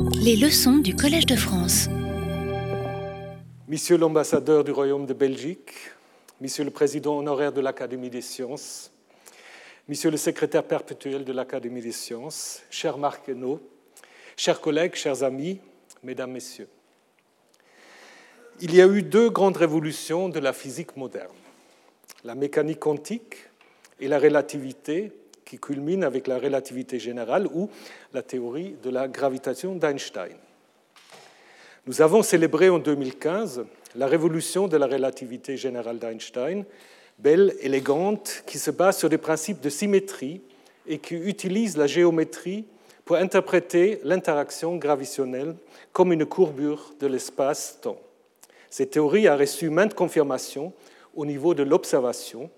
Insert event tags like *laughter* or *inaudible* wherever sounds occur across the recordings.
Les leçons du Collège de France. Monsieur l'ambassadeur du Royaume de Belgique, Monsieur le président honoraire de l'Académie des sciences, Monsieur le secrétaire perpétuel de l'Académie des sciences, cher Marc Hainaut, chers collègues, chers amis, Mesdames, Messieurs. Il y a eu deux grandes révolutions de la physique moderne, la mécanique quantique et la relativité, qui culmine avec la relativité générale ou la théorie de la gravitation d'Einstein. Nous avons célébré en 2015 la révolution de la relativité générale d'Einstein, belle, élégante, qui se base sur des principes de symétrie et qui utilise la géométrie pour interpréter l'interaction gravitationnelle comme une courbure de l'espace-temps. Cette théorie a reçu maintes confirmations au niveau de l'observation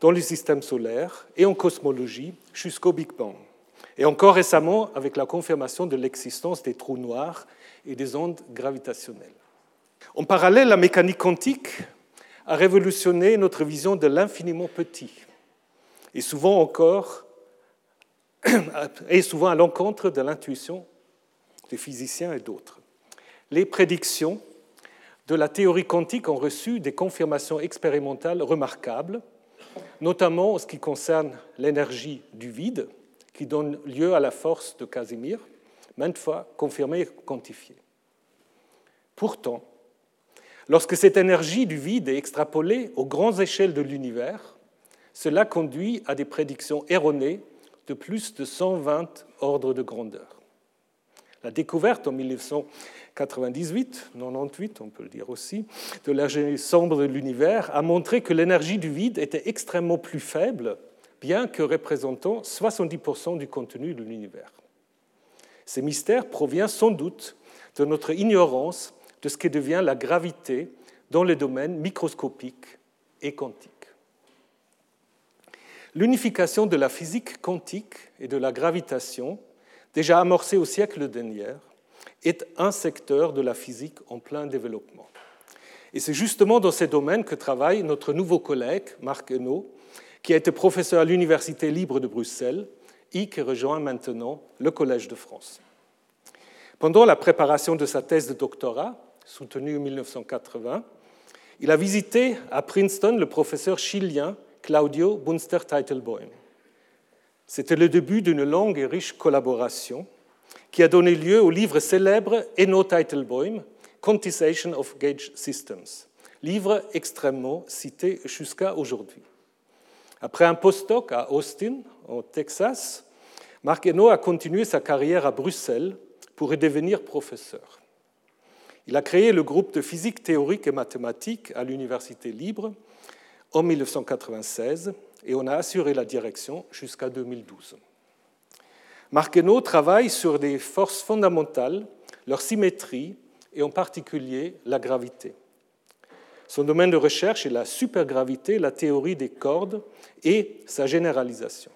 dans le système solaire et en cosmologie jusqu'au Big Bang. Et encore récemment avec la confirmation de l'existence des trous noirs et des ondes gravitationnelles. En parallèle, la mécanique quantique a révolutionné notre vision de l'infiniment petit et souvent encore *clears throat* et souvent à l'encontre de l'intuition des physiciens et d'autres. Les prédictions de la théorie quantique ont reçu des confirmations expérimentales remarquables notamment en ce qui concerne l'énergie du vide, qui donne lieu à la force de Casimir, maintes fois confirmée et quantifiée. Pourtant, lorsque cette énergie du vide est extrapolée aux grandes échelles de l'univers, cela conduit à des prédictions erronées de plus de 120 ordres de grandeur. La découverte en 1900 98, 98, on peut le dire aussi, de l'énergie sombre de l'univers a montré que l'énergie du vide était extrêmement plus faible, bien que représentant 70% du contenu de l'univers. Ces mystères proviennent sans doute de notre ignorance de ce qui devient la gravité dans les domaines microscopiques et quantiques. L'unification de la physique quantique et de la gravitation, déjà amorcée au siècle dernier, est un secteur de la physique en plein développement. Et c'est justement dans ces domaines que travaille notre nouveau collègue, Marc Hainaut, qui a été professeur à l'Université libre de Bruxelles et qui rejoint maintenant le Collège de France. Pendant la préparation de sa thèse de doctorat, soutenue en 1980, il a visité à Princeton le professeur chilien Claudio Bunster-Teitelboim. C'était le début d'une longue et riche collaboration qui a donné lieu au livre célèbre Eno Teitelbaum, Quantization of Gauge Systems, livre extrêmement cité jusqu'à aujourd'hui. Après un postdoc à Austin, au Texas, Marc Eno a continué sa carrière à Bruxelles pour y devenir professeur. Il a créé le groupe de physique théorique et mathématique à l'Université libre en 1996 et on a assuré la direction jusqu'à 2012. Marquenot travaille sur des forces fondamentales, leur symétrie et en particulier la gravité. Son domaine de recherche est la supergravité, la théorie des cordes et sa généralisation.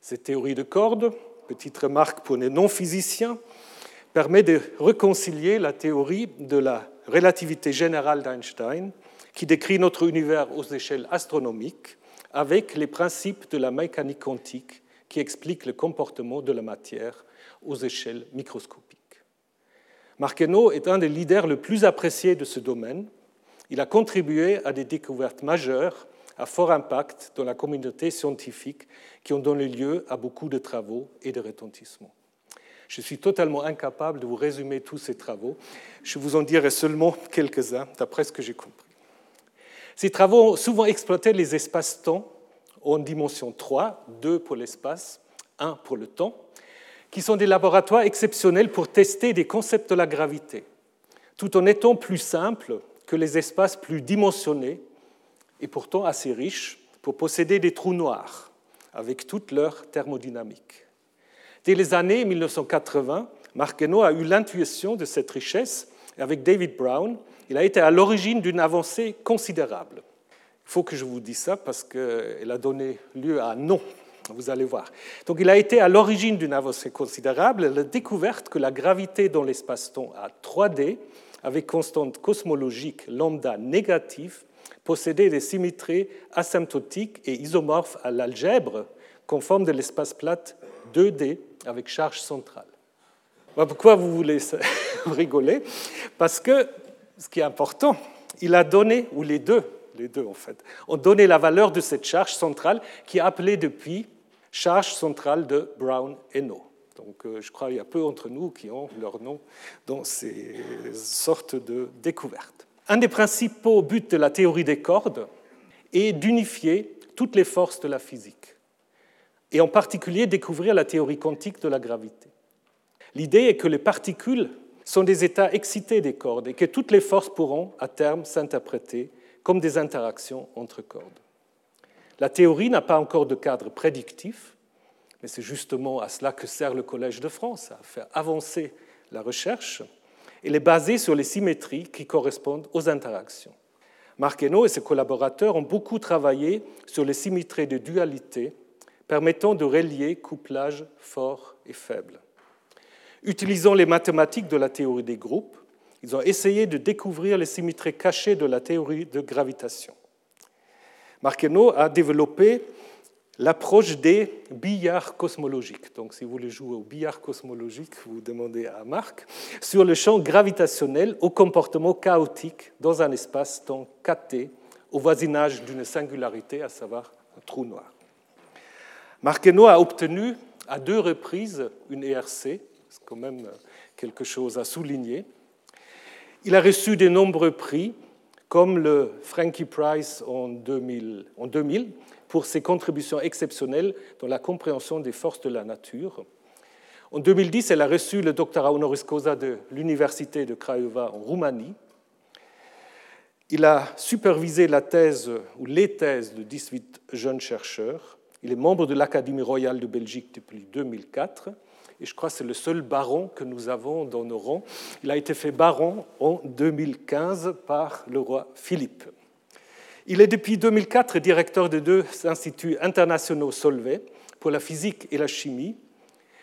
Cette théorie de cordes, petite remarque pour les non-physiciens, permet de réconcilier la théorie de la relativité générale d'Einstein, qui décrit notre univers aux échelles astronomiques, avec les principes de la mécanique quantique qui explique le comportement de la matière aux échelles microscopiques. Marquenot est un des leaders les plus appréciés de ce domaine. Il a contribué à des découvertes majeures à fort impact dans la communauté scientifique qui ont donné lieu à beaucoup de travaux et de retentissements. Je suis totalement incapable de vous résumer tous ces travaux. Je vous en dirai seulement quelques-uns, d'après ce que j'ai compris. Ces travaux ont souvent exploité les espaces-temps en dimension 3, 2 pour l'espace, 1 pour le temps, qui sont des laboratoires exceptionnels pour tester des concepts de la gravité, tout en étant plus simples que les espaces plus dimensionnés et pourtant assez riches pour posséder des trous noirs avec toute leur thermodynamique. Dès les années 1980, Marquenot a eu l'intuition de cette richesse et avec David Brown, il a été à l'origine d'une avancée considérable. Il faut que je vous dise ça parce qu'elle a donné lieu à un nom, vous allez voir. Donc il a été à l'origine d'une avancée considérable, la découverte que la gravité dans l'espace-temps à 3D, avec constante cosmologique lambda négative, possédait des symétries asymptotiques et isomorphes à l'algèbre conforme de l'espace plat 2D avec charge centrale. Pourquoi vous voulez *laughs* rigoler? Parce que ce qui est important, il a donné, ou les deux, les deux en fait, ont donné la valeur de cette charge centrale qui est appelée depuis charge centrale de Brown et No. Donc euh, je crois qu'il y a peu entre nous qui ont leur nom dans ces sortes de découvertes. Un des principaux buts de la théorie des cordes est d'unifier toutes les forces de la physique, et en particulier découvrir la théorie quantique de la gravité. L'idée est que les particules sont des états excités des cordes et que toutes les forces pourront, à terme, s'interpréter comme des interactions entre cordes. La théorie n'a pas encore de cadre prédictif, mais c'est justement à cela que sert le Collège de France, à faire avancer la recherche. Elle est basée sur les symétries qui correspondent aux interactions. Marc et ses collaborateurs ont beaucoup travaillé sur les symétries de dualité permettant de relier couplage fort et faible. Utilisant les mathématiques de la théorie des groupes, ils ont essayé de découvrir les symétries cachées de la théorie de gravitation. Marquenot a développé l'approche des billards cosmologiques. Donc, si vous voulez jouer au billard cosmologique, vous demandez à Marc, sur le champ gravitationnel au comportement chaotique dans un espace-temps KT au voisinage d'une singularité, à savoir un trou noir. Marquenot a obtenu à deux reprises une ERC, c'est quand même quelque chose à souligner. Il a reçu de nombreux prix, comme le Frankie Prize en 2000, en 2000 pour ses contributions exceptionnelles dans la compréhension des forces de la nature. En 2010, elle a reçu le doctorat honoris causa de l'Université de Craiova en Roumanie. Il a supervisé la thèse ou les thèses de 18 jeunes chercheurs. Il est membre de l'Académie royale de Belgique depuis 2004 et je crois que c'est le seul baron que nous avons dans nos rangs. Il a été fait baron en 2015 par le roi Philippe. Il est depuis 2004 directeur de deux instituts internationaux Solvay pour la physique et la chimie.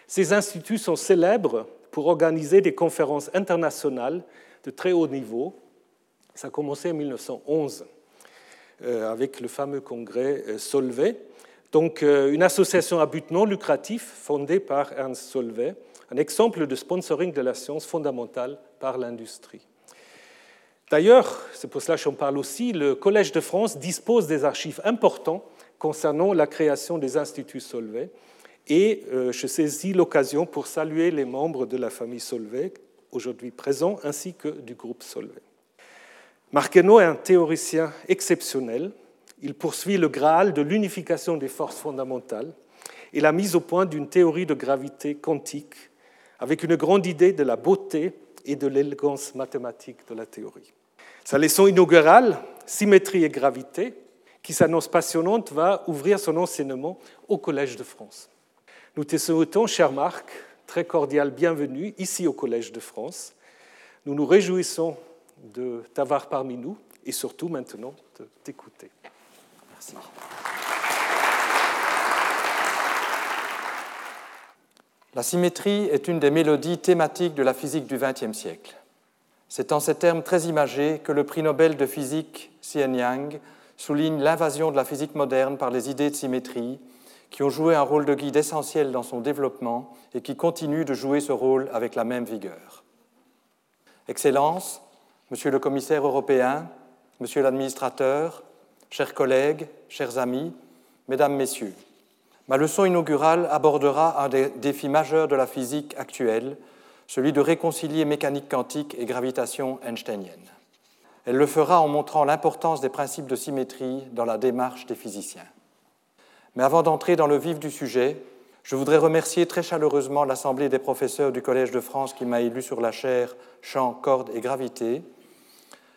Ces instituts sont célèbres pour organiser des conférences internationales de très haut niveau. Ça a commencé en 1911 euh, avec le fameux congrès euh, Solvay donc euh, une association à but non lucratif fondée par Ernst Solvay, un exemple de sponsoring de la science fondamentale par l'industrie. D'ailleurs, c'est pour cela que j'en parle aussi, le Collège de France dispose des archives importants concernant la création des instituts Solvay et euh, je saisis l'occasion pour saluer les membres de la famille Solvay aujourd'hui présents ainsi que du groupe Solvay. Marquenot est un théoricien exceptionnel il poursuit le Graal de l'unification des forces fondamentales et la mise au point d'une théorie de gravité quantique avec une grande idée de la beauté et de l'élégance mathématique de la théorie. Sa leçon inaugurale, Symétrie et gravité, qui s'annonce passionnante, va ouvrir son enseignement au Collège de France. Nous te souhaitons, cher Marc, très cordial bienvenue ici au Collège de France. Nous nous réjouissons de t'avoir parmi nous et surtout maintenant de t'écouter. La symétrie est une des mélodies thématiques de la physique du XXe siècle. C'est en ces termes très imagés que le prix Nobel de physique Xian Yang souligne l'invasion de la physique moderne par les idées de symétrie qui ont joué un rôle de guide essentiel dans son développement et qui continuent de jouer ce rôle avec la même vigueur. Excellence, Monsieur le commissaire européen, Monsieur l'administrateur, chers collègues, chers amis, mesdames, messieurs, ma leçon inaugurale abordera un des défis majeurs de la physique actuelle, celui de réconcilier mécanique quantique et gravitation einsteinienne. Elle le fera en montrant l'importance des principes de symétrie dans la démarche des physiciens. Mais avant d'entrer dans le vif du sujet, je voudrais remercier très chaleureusement l'Assemblée des professeurs du Collège de France qui m'a élu sur la chaire Champ, cordes et gravité.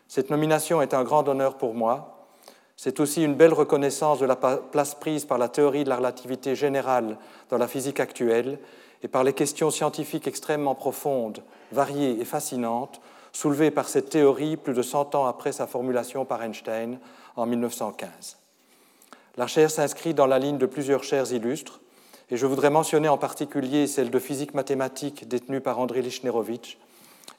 Cette nomination est un grand honneur pour moi c'est aussi une belle reconnaissance de la place prise par la théorie de la relativité générale dans la physique actuelle et par les questions scientifiques extrêmement profondes, variées et fascinantes soulevées par cette théorie plus de 100 ans après sa formulation par Einstein en 1915. La chaire s'inscrit dans la ligne de plusieurs chaires illustres, et je voudrais mentionner en particulier celle de physique mathématique détenue par André Lichnerovitch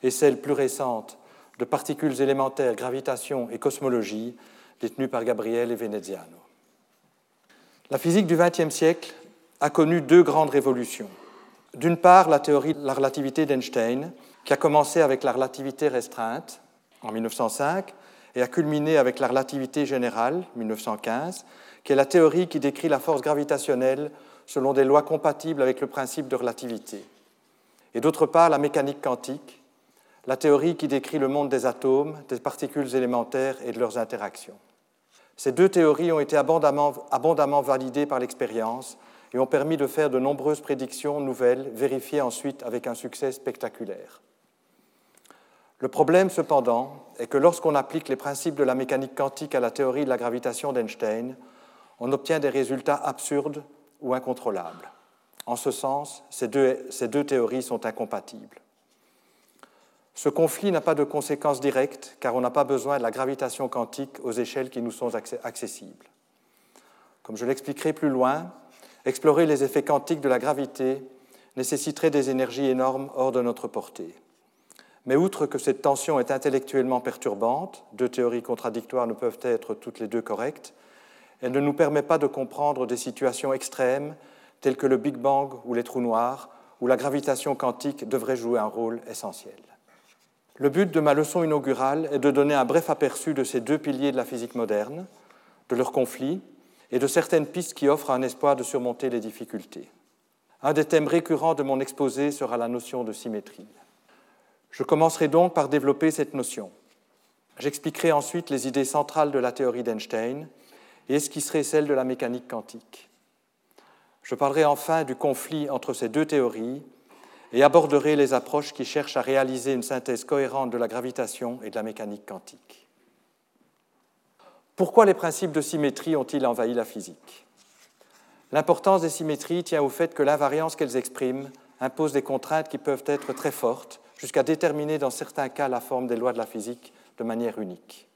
et celle plus récente de particules élémentaires, gravitation et cosmologie détenu par Gabriele Veneziano. La physique du XXe siècle a connu deux grandes révolutions. D'une part, la théorie de la relativité d'Einstein, qui a commencé avec la relativité restreinte en 1905 et a culminé avec la relativité générale, 1915, qui est la théorie qui décrit la force gravitationnelle selon des lois compatibles avec le principe de relativité. Et d'autre part, la mécanique quantique, la théorie qui décrit le monde des atomes, des particules élémentaires et de leurs interactions. Ces deux théories ont été abondamment, validées par l'expérience et ont permis de faire de nombreuses prédictions nouvelles, vérifiées ensuite avec un succès spectaculaire. Le problème, cependant, est que lorsqu'on applique les principes de la mécanique quantique à la théorie de la gravitation d'Einstein, on obtient des résultats absurdes ou incontrôlables. En ce sens, ces deux théories sont incompatibles. Ce conflit n'a pas de conséquences directes car on n'a pas besoin de la gravitation quantique aux échelles qui nous sont accessibles. Comme je l'expliquerai plus loin, explorer les effets quantiques de la gravité nécessiterait des énergies énormes hors de notre portée. Mais outre que cette tension est intellectuellement perturbante, deux théories contradictoires ne peuvent être toutes les deux correctes, elle ne nous permet pas de comprendre des situations extrêmes telles que le Big Bang ou les trous noirs, où la gravitation quantique devrait jouer un rôle essentiel. Le but de ma leçon inaugurale est de donner un bref aperçu de ces deux piliers de la physique moderne, de leurs conflits et de certaines pistes qui offrent un espoir de surmonter les difficultés. Un des thèmes récurrents de mon exposé sera la notion de symétrie. Je commencerai donc par développer cette notion. J'expliquerai ensuite les idées centrales de la théorie d'Einstein et ce qui serait celle de la mécanique quantique. Je parlerai enfin du conflit entre ces deux théories et aborderai les approches qui cherchent à réaliser une synthèse cohérente de la gravitation et de la mécanique quantique. Pourquoi les principes de symétrie ont-ils envahi la physique? L'importance des symétries tient au fait que l'invariance qu'elles expriment impose des contraintes qui peuvent être très fortes, jusqu'à déterminer dans certains cas la forme des lois de la physique de manière unique.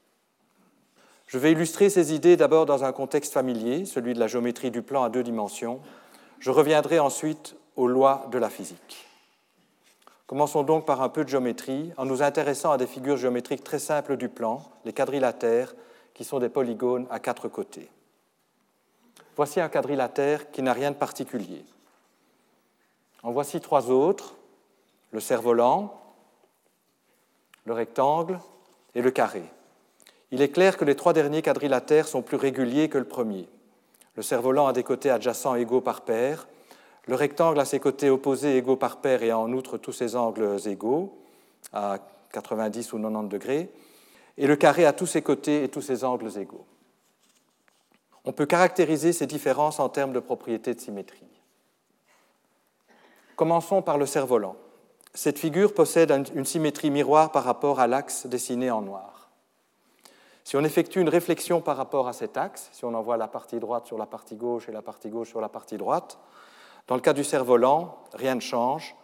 Je vais illustrer ces idées d'abord dans un contexte familier, celui de la géométrie du plan à deux dimensions. Je reviendrai ensuite aux lois de la physique. Commençons donc par un peu de géométrie en nous intéressant à des figures géométriques très simples du plan, les quadrilatères, qui sont des polygones à quatre côtés. Voici un quadrilatère qui n'a rien de particulier. En voici trois autres, le cerf-volant, le rectangle et le carré. Il est clair que les trois derniers quadrilatères sont plus réguliers que le premier. Le cerf-volant a des côtés adjacents égaux par paire, le rectangle a ses côtés opposés égaux par paire et a en outre tous ses angles égaux, à 90 ou 90 degrés, et le carré a tous ses côtés et tous ses angles égaux. On peut caractériser ces différences en termes de propriétés de symétrie. Commençons par le cerf-volant. Cette figure possède une symétrie miroir par rapport à l'axe dessiné en noir. Si on effectue une réflexion par rapport à cet axe, si on envoie la partie droite sur la partie gauche et la partie gauche sur la partie droite, dans le cas du cerf-volant, rien ne change.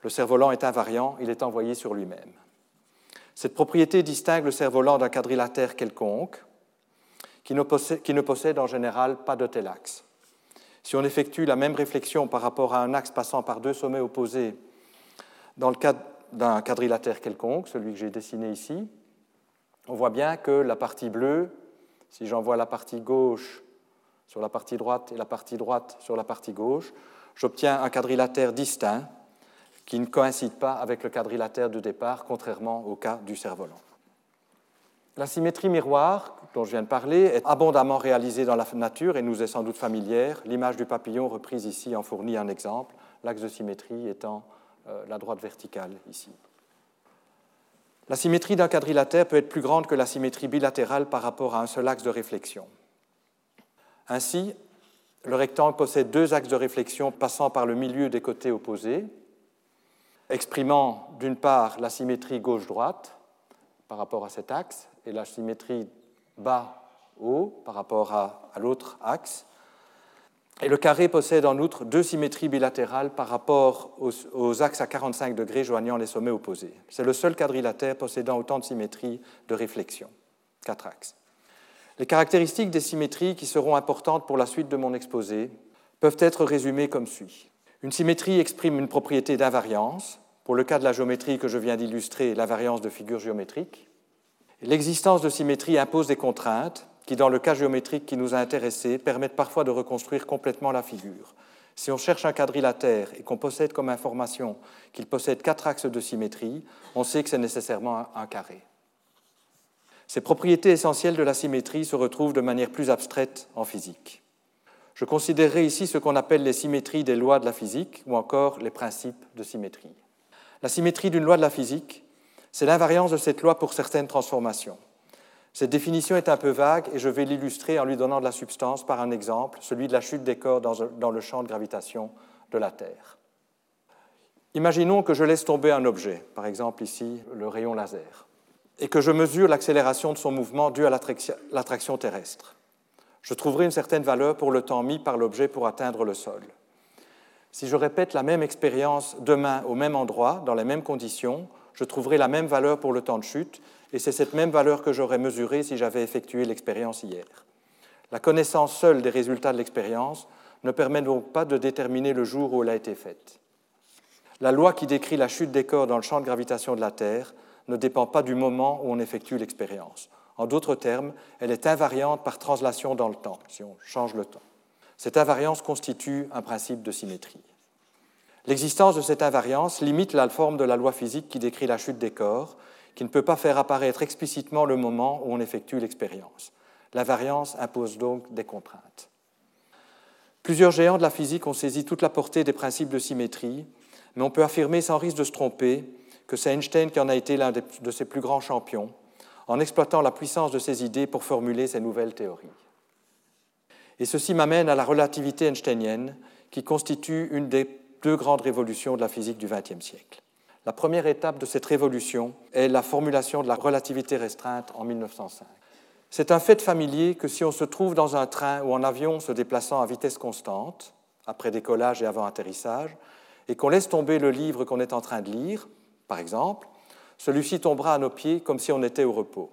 Le cerf-volant est invariant, il est envoyé sur lui-même. Cette propriété distingue le cerf-volant d'un quadrilatère quelconque, qui ne, possède, en général pas de tel axe. Si on effectue la même réflexion par rapport à un axe passant par deux sommets opposés dans le cas d'un quadrilatère quelconque, celui que j'ai dessiné ici, on voit bien que la partie bleue, si j'envoie la partie gauche sur la partie droite et la partie droite sur la partie gauche, j'obtiens un quadrilatère distinct qui ne coïncide pas avec le quadrilatère de départ, contrairement au cas du cerf-volant. La symétrie miroir, dont je viens de parler, est abondamment réalisée dans la nature et nous est sans doute familière. L'image du papillon reprise ici en fournit un exemple, l'axe de symétrie étant euh, la droite verticale ici. La symétrie d'un quadrilatère peut être plus grande que la symétrie bilatérale par rapport à un seul axe de réflexion. Ainsi, le rectangle possède deux axes de réflexion passant par le milieu des côtés opposés, exprimant d'une part la symétrie gauche-droite par rapport à cet axe et la symétrie bas-haut par rapport à, l'autre axe. Et le carré possède en outre deux symétries bilatérales par rapport aux, aux, axes à 45 degrés joignant les sommets opposés. C'est le seul quadrilatère possédant autant de symétries de réflexion, quatre axes. Les caractéristiques des symétries qui seront importantes pour la suite de mon exposé peuvent être résumées comme suit. Une symétrie exprime une propriété d'invariance, pour le cas de la géométrie que je viens d'illustrer, l'invariance de figures géométriques. L'existence de symétrie impose des contraintes qui, dans le cas géométrique qui nous a intéressés, permettent parfois de reconstruire complètement la figure. Si on cherche un quadrilatère et qu'on possède comme information qu'il possède quatre axes de symétrie, on sait que c'est nécessairement un carré. Ces propriétés essentielles de la symétrie se retrouvent de manière plus abstraite en physique. Je considérerai ici ce qu'on appelle les symétries des lois de la physique ou encore les principes de symétrie. La symétrie d'une loi de la physique, c'est l'invariance de cette loi pour certaines transformations. Cette définition est un peu vague et je vais l'illustrer en lui donnant de la substance par un exemple, celui de la chute des corps dans le champ de gravitation de la Terre. Imaginons que je laisse tomber un objet, par exemple ici le rayon laser, et que je mesure l'accélération de son mouvement due à l'attraction terrestre. Je trouverai une certaine valeur pour le temps mis par l'objet pour atteindre le sol. Si je répète la même expérience demain au même endroit, dans les mêmes conditions, je trouverai la même valeur pour le temps de chute et c'est cette même valeur que j'aurais mesurée si j'avais effectué l'expérience hier. La connaissance seule des résultats de l'expérience ne permet donc pas de déterminer le jour où elle a été faite. La loi qui décrit la chute des corps dans le champ de gravitation de la Terre ne dépend pas du moment où on effectue l'expérience. En d'autres termes, elle est invariante par translation dans le temps, si on change le temps. Cette invariance constitue un principe de symétrie. L'existence de cette invariance limite la forme de la loi physique qui décrit la chute des corps qui ne peut pas faire apparaître explicitement le moment où on effectue l'expérience. La variance impose donc des contraintes. Plusieurs géants de la physique ont saisi toute la portée des principes de symétrie, mais on peut affirmer sans risque de se tromper que c'est Einstein qui en a été l'un de ses plus grands champions, en exploitant la puissance de ses idées pour formuler ses nouvelles théories. Et ceci m'amène à la relativité einsteinienne, qui constitue une des deux grandes révolutions de la physique du XXe siècle. La première étape de cette révolution est la formulation de la relativité restreinte en 1905. C'est un fait familier que si on se trouve dans un train ou en avion se déplaçant à vitesse constante, après décollage et avant atterrissage, et qu'on laisse tomber le livre qu'on est en train de lire, par exemple, celui-ci tombera à nos pieds comme si on était au repos.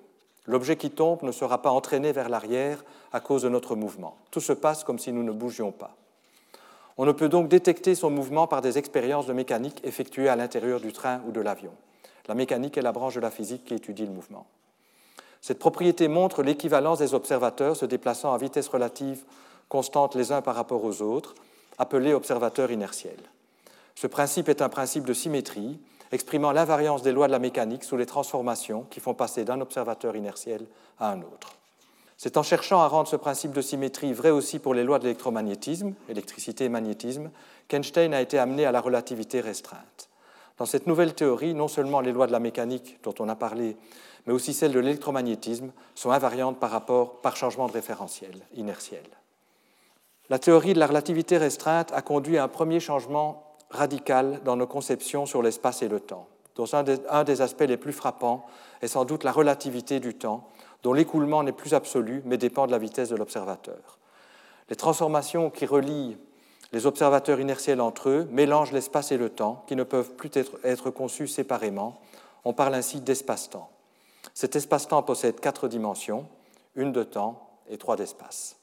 L'objet qui tombe ne sera pas entraîné vers l'arrière à cause de notre mouvement. Tout se passe comme si nous ne bougions pas. On ne peut donc détecter son mouvement par des expériences de mécanique effectuées à l'intérieur du train ou de l'avion. La mécanique est la branche de la physique qui étudie le mouvement. Cette propriété montre l'équivalence des observateurs se déplaçant à vitesse relative constante les uns par rapport aux autres, appelés observateurs inertiels. Ce principe est un principe de symétrie, exprimant l'invariance des lois de la mécanique sous les transformations qui font passer d'un observateur inertiel à un autre. C'est en cherchant à rendre ce principe de symétrie vrai aussi pour les lois de l'électromagnétisme, électricité et magnétisme, qu'Einstein a été amené à la relativité restreinte. Dans cette nouvelle théorie, non seulement les lois de la mécanique dont on a parlé, mais aussi celles de l'électromagnétisme sont invariantes par rapport par changement de référentiel inertiel. La théorie de la relativité restreinte a conduit à un premier changement radical dans nos conceptions sur l'espace et le temps, dont un des aspects les plus frappants est sans doute la relativité du temps, dont l'écoulement n'est plus absolu, mais dépend de la vitesse de l'observateur. Les transformations qui relient les observateurs inertiels entre eux mélangent l'espace et le temps, qui ne peuvent plus être, conçus séparément. On parle ainsi d'espace-temps. Cet espace-temps possède quatre dimensions, une de temps et trois d'espace.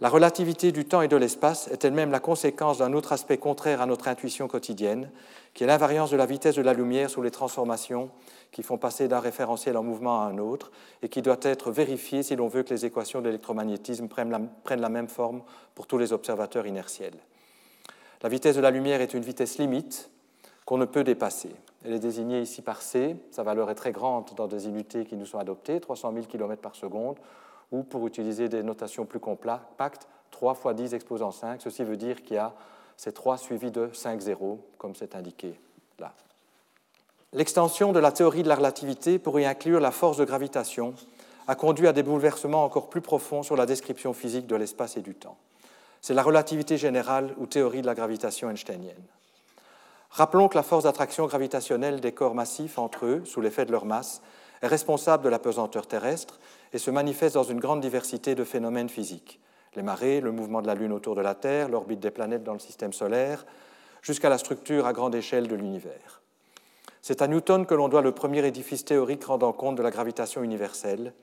La relativité du temps et de l'espace est elle-même la conséquence d'un autre aspect contraire à notre intuition quotidienne, qui est l'invariance de la vitesse de la lumière sous les transformations qui font passer d'un référentiel en mouvement à un autre et qui doit être vérifié si l'on veut que les équations de l'électromagnétisme prennent la, même forme pour tous les observateurs inertiels. La vitesse de la lumière est une vitesse limite qu'on ne peut dépasser. Elle est désignée ici par c. Sa valeur est très grande dans des unités qui nous sont adoptées, 300 000 km par seconde, ou pour utiliser des notations plus compactes, 3 fois 10 exposant 5. Ceci veut dire qu'il y a ces 3 suivis de 5 zéros, comme c'est indiqué là. L'extension de la théorie de la relativité pour y inclure la force de gravitation a conduit à des bouleversements encore plus profonds sur la description physique de l'espace et du temps. C'est la relativité générale ou théorie de la gravitation einsteinienne. Rappelons que la force d'attraction gravitationnelle des corps massifs entre eux, sous l'effet de leur masse, est responsable de la pesanteur terrestre et se manifeste dans une grande diversité de phénomènes physiques. Les marées, le mouvement de la Lune autour de la Terre, l'orbite des planètes dans le système solaire, jusqu'à la structure à grande échelle de l'univers. C'est à Newton que l'on doit le premier édifice théorique rendant compte de la gravitation universelle.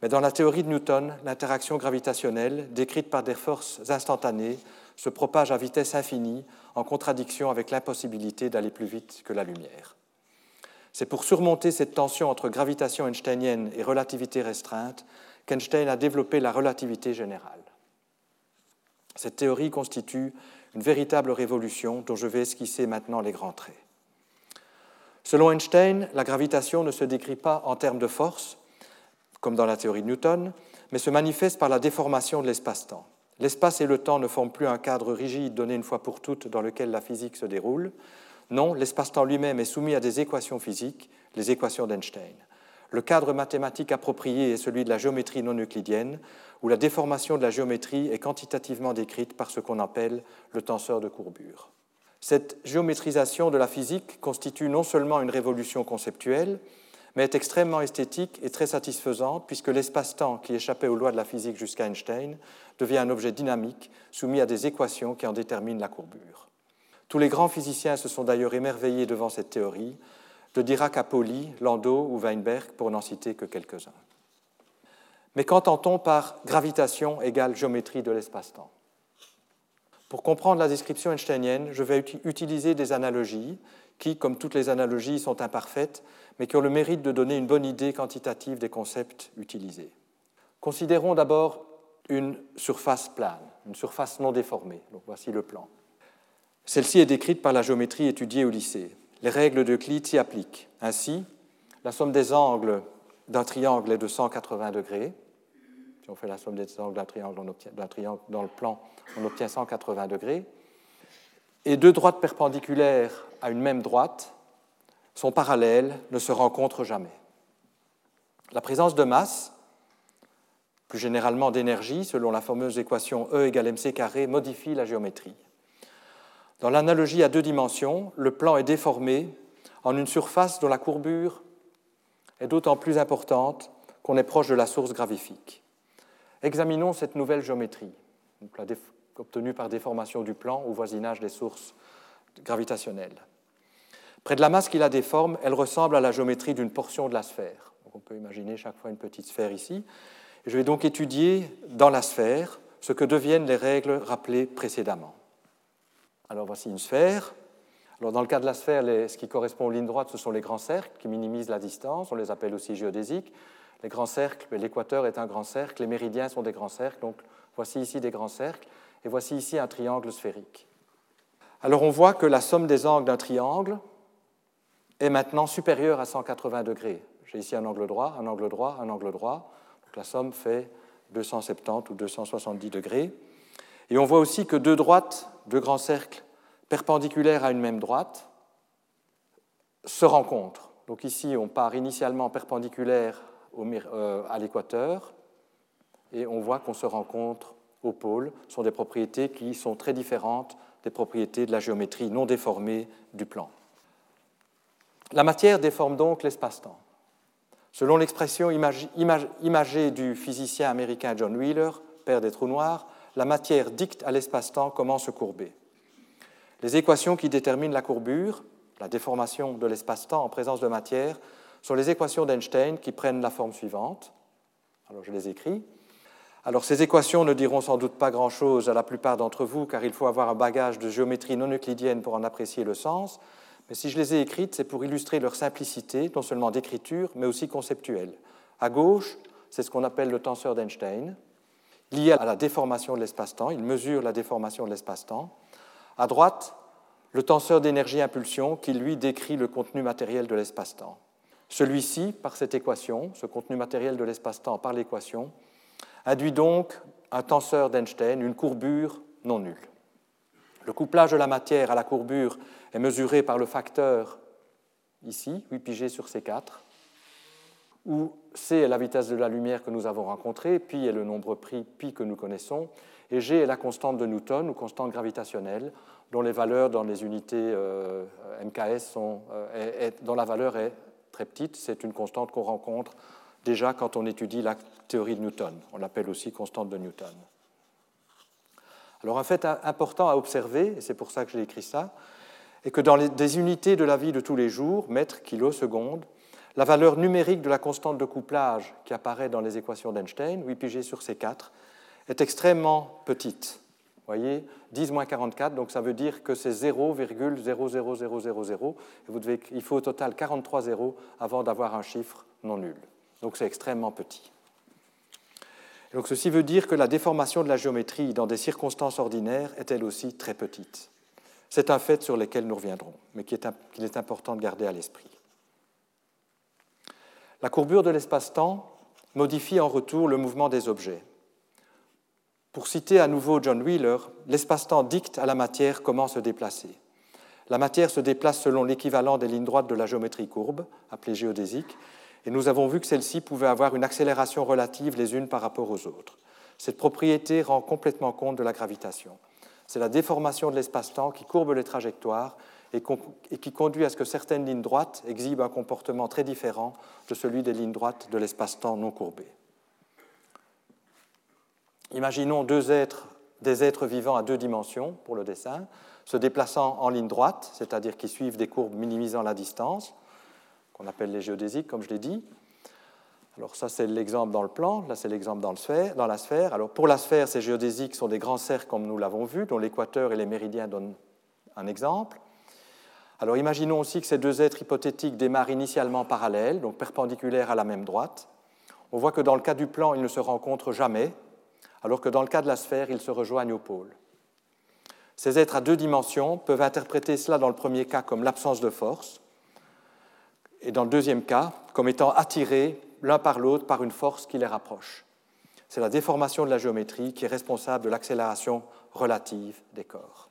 Mais dans la théorie de Newton, l'interaction gravitationnelle, décrite par des forces instantanées, se propage à vitesse infinie, en contradiction avec l'impossibilité d'aller plus vite que la lumière. C'est pour surmonter cette tension entre gravitation einsteinienne et relativité restreinte qu'Einstein a développé la relativité générale. Cette théorie constitue une véritable révolution dont je vais esquisser maintenant les grands traits. Selon Einstein, la gravitation ne se décrit pas en termes de force, comme dans la théorie de Newton, mais se manifeste par la déformation de l'espace-temps. L'espace et le temps ne forment plus un cadre rigide donné une fois pour toutes dans lequel la physique se déroule. Non, l'espace-temps lui-même est soumis à des équations physiques, les équations d'Einstein. Le cadre mathématique approprié est celui de la géométrie non euclidienne, où la déformation de la géométrie est quantitativement décrite par ce qu'on appelle le tenseur de courbure. Cette géométrisation de la physique constitue non seulement une révolution conceptuelle, mais est extrêmement esthétique et très satisfaisante, puisque l'espace-temps qui échappait aux lois de la physique jusqu'à Einstein devient un objet dynamique soumis à des équations qui en déterminent la courbure. Tous les grands physiciens se sont d'ailleurs émerveillés devant cette théorie, de Dirac à Pauli, Landau ou Weinberg, pour n'en citer que quelques-uns. Mais qu'entend-on par gravitation égale géométrie de l'espace-temps? Pour comprendre la description einsteinienne, je vais utiliser des analogies qui, comme toutes les analogies, sont imparfaites, mais qui ont le mérite de donner une bonne idée quantitative des concepts utilisés. Considérons d'abord une surface plane, une surface non déformée. Voici le plan. Celle-ci est décrite par la géométrie étudiée au lycée. Les règles d'Euclide s'y appliquent. Ainsi, la somme des angles d'un triangle est de 180 degrés. Si on fait la somme des angles d'un triangle, triangle dans le plan, on obtient 180 degrés. Et deux droites perpendiculaires à une même droite sont parallèles, ne se rencontrent jamais. La présence de masse, plus généralement d'énergie, selon la fameuse équation E égale mc carré, modifie la géométrie. Dans l'analogie à deux dimensions, le plan est déformé en une surface dont la courbure est d'autant plus importante qu'on est proche de la source gravifique. Examinons cette nouvelle géométrie, obtenue par déformation du plan au voisinage des sources gravitationnelles. Près de la masse qui la déforme, elle ressemble à la géométrie d'une portion de la sphère. on peut imaginer chaque fois une petite sphère ici. je vais donc étudier dans la sphère ce que deviennent les règles rappelées précédemment. Alors voici une sphère. Alors dans le cas de la sphère, ce qui correspond aux lignes droites, ce sont les grands cercles qui minimisent la distance. On les appelle aussi géodésiques. Les grands cercles, l'équateur est un grand cercle, les méridiens sont des grands cercles. Donc voici ici des grands cercles et voici ici un triangle sphérique. Alors on voit que la somme des angles d'un triangle est maintenant supérieure à 180 degrés. J'ai ici un angle droit, un angle droit, un angle droit. Donc la somme fait 270 ou 270 degrés. Et on voit aussi que deux droites, deux grands cercles perpendiculaires à une même droite, se rencontrent. Donc ici, on part initialement perpendiculaire euh, à l'équateur, et on voit qu'on se rencontre au pôle. Ce sont des propriétés qui sont très différentes des propriétés de la géométrie non déformée du plan. La matière déforme donc l'espace-temps. Selon l'expression imagée du physicien américain John Wheeler, père des trous noirs, la matière dicte à l'espace-temps comment se courber. Les équations qui déterminent la courbure, la déformation de l'espace-temps en présence de matière, sont les équations d'Einstein qui prennent la forme suivante. Alors je les écris. Alors ces équations ne diront sans doute pas grand-chose à la plupart d'entre vous, car il faut avoir un bagage de géométrie non euclidienne pour en apprécier le sens, mais si je les ai écrites, c'est pour illustrer leur simplicité, non seulement d'écriture, mais aussi conceptuelle. À gauche, c'est ce qu'on appelle le tenseur d'Einstein lié à la déformation de l'espace-temps. Il mesure la déformation de l'espace-temps. À droite, le tenseur d'énergie-impulsion qui, lui, décrit le contenu matériel de l'espace-temps. Celui-ci, par cette équation, ce contenu matériel de l'espace-temps par l'équation, induit donc un tenseur d'Einstein, une courbure non nulle. Le couplage de la matière à la courbure est mesuré par le facteur ici, 8 πg sur C4, où c est la vitesse de la lumière que nous avons rencontrée, pi est le nombre prix pi que nous connaissons, et g est la constante de Newton ou constante gravitationnelle, dont les valeurs dans les unités euh, MKS sont, euh, dont la valeur est très petite. C'est une constante qu'on rencontre déjà quand on étudie la théorie de Newton. On l'appelle aussi constante de Newton. Alors un fait important à observer, et c'est pour ça que j'ai écrit ça, est que dans des unités de la vie de tous les jours, mètres, kilos, secondes, la valeur numérique de la constante de couplage qui apparaît dans les équations d'Einstein, 8 pg sur C4, est extrêmement petite. Vous voyez, 10 moins 44, donc ça veut dire que c'est 0,00000. Et il faut au total 43 zéros avant d'avoir un chiffre non nul. Donc c'est extrêmement petit. donc ceci veut dire que la déformation de la géométrie dans des circonstances ordinaires est elle aussi très petite. C'est un fait sur lequel nous reviendrons, mais qu'il est important de garder à l'esprit. La courbure de l'espace-temps modifie en retour le mouvement des objets. Pour citer à nouveau John Wheeler, l'espace-temps dicte à la matière comment se déplacer. La matière se déplace selon l'équivalent des lignes droites de la géométrie courbe, appelée géodésique, et nous avons vu que celles-ci pouvaient avoir une accélération relative les unes par rapport aux autres. Cette propriété rend complètement compte de la gravitation. C'est la déformation de l'espace-temps qui courbe les trajectoires et, qui conduit à ce que certaines lignes droites exhibent un comportement très différent de celui des lignes droites de l'espace-temps non courbé. Imaginons deux êtres, des êtres vivants à deux dimensions pour le dessin, se déplaçant en ligne droite, c'est-à-dire qui suivent des courbes minimisant la distance, qu'on appelle les géodésiques, comme je l'ai dit. Alors ça, c'est l'exemple dans le plan, là, c'est l'exemple dans, dans, la sphère. Alors pour la sphère, ces géodésiques sont des grands cercles, comme nous l'avons vu, dont l'équateur et les méridiens donnent un exemple. Alors imaginons aussi que ces deux êtres hypothétiques démarrent initialement parallèles, donc perpendiculaires à la même droite. On voit que dans le cas du plan, ils ne se rencontrent jamais, alors que dans le cas de la sphère, ils se rejoignent au pôle. Ces êtres à deux dimensions peuvent interpréter cela dans le premier cas comme l'absence de force, et dans le deuxième cas comme étant attirés l'un par l'autre par une force qui les rapproche. C'est la déformation de la géométrie qui est responsable de l'accélération relative des corps.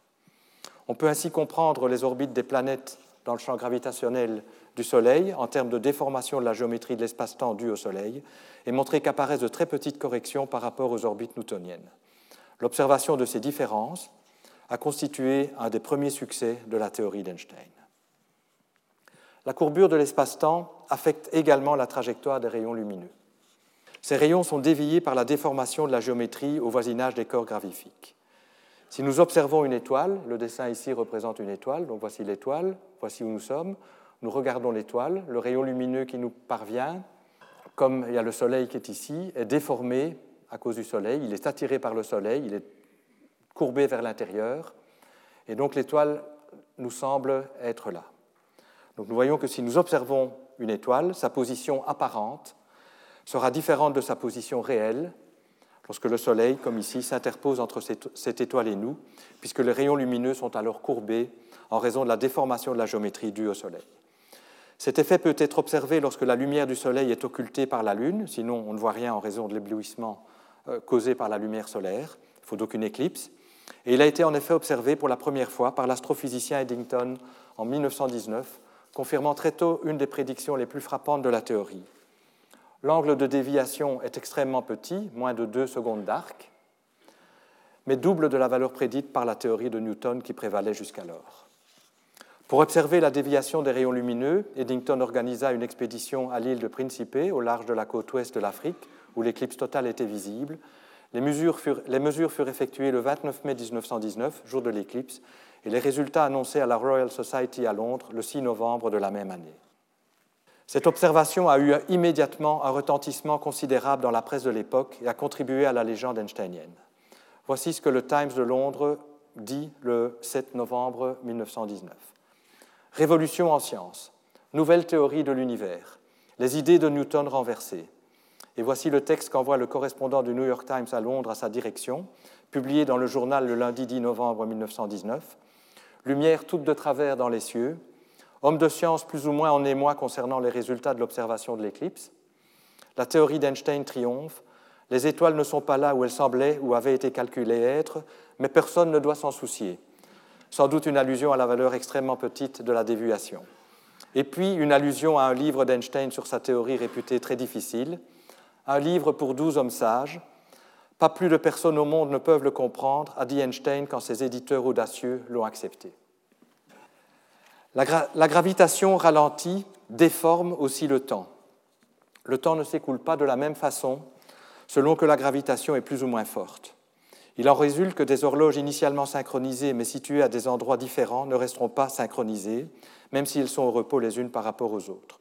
On peut ainsi comprendre les orbites des planètes dans le champ gravitationnel du Soleil en termes de déformation de la géométrie de l'espace-temps due au Soleil et montrer qu'apparaissent de très petites corrections par rapport aux orbites newtoniennes. L'observation de ces différences a constitué un des premiers succès de la théorie d'Einstein. La courbure de l'espace-temps affecte également la trajectoire des rayons lumineux. Ces rayons sont déviés par la déformation de la géométrie au voisinage des corps gravifiques. Si nous observons une étoile, le dessin ici représente une étoile, donc voici l'étoile, voici où nous sommes, nous regardons l'étoile, le rayon lumineux qui nous parvient, comme il y a le Soleil qui est ici, est déformé à cause du Soleil, il est attiré par le Soleil, il est courbé vers l'intérieur, et donc l'étoile nous semble être là. Donc nous voyons que si nous observons une étoile, sa position apparente sera différente de sa position réelle lorsque le Soleil, comme ici, s'interpose entre cette étoile et nous, puisque les rayons lumineux sont alors courbés en raison de la déformation de la géométrie due au Soleil. Cet effet peut être observé lorsque la lumière du Soleil est occultée par la Lune, sinon on ne voit rien en raison de l'éblouissement euh, causé par la lumière solaire, faute d'aucune éclipse. Et il a été en effet observé pour la première fois par l'astrophysicien Eddington en 1919, confirmant très tôt une des prédictions les plus frappantes de la théorie. L'angle de déviation est extrêmement petit, moins de 2 secondes d'arc, mais double de la valeur prédite par la théorie de Newton qui prévalait jusqu'alors. Pour observer la déviation des rayons lumineux, Eddington organisa une expédition à l'île de Principe, au large de la côte ouest de l'Afrique, où l'éclipse totale était visible. Les mesures, furent, les mesures furent effectuées le 29 mai 1919, jour de l'éclipse, et les résultats annoncés à la Royal Society à Londres le 6 novembre de la même année. Cette observation a eu immédiatement un retentissement considérable dans la presse de l'époque et a contribué à la légende einsteinienne. Voici ce que le Times de Londres dit le 7 novembre 1919. Révolution en sciences, nouvelle théorie de l'univers, les idées de Newton renversées. Et voici le texte qu'envoie le correspondant du New York Times à Londres à sa direction, publié dans le journal le lundi 10 novembre 1919. Lumière toute de travers dans les cieux, homme de science plus ou moins en émoi concernant les résultats de l'observation de l'éclipse. La théorie d'Einstein triomphe. Les étoiles ne sont pas là où elles semblaient ou avaient été calculées être, mais personne ne doit s'en soucier sans doute une allusion à la valeur extrêmement petite de la déviation. Et puis une allusion à un livre d'Einstein sur sa théorie réputée très difficile, un livre pour douze hommes sages. Pas plus de personnes au monde ne peuvent le comprendre, a dit Einstein quand ses éditeurs audacieux l'ont accepté. La, gravitation ralentit, déforme aussi le temps. Le temps ne s'écoule pas de la même façon selon que la gravitation est plus ou moins forte. Il en résulte que des horloges initialement synchronisées mais situées à des endroits différents ne resteront pas synchronisées, même si elles sont au repos les unes par rapport aux autres.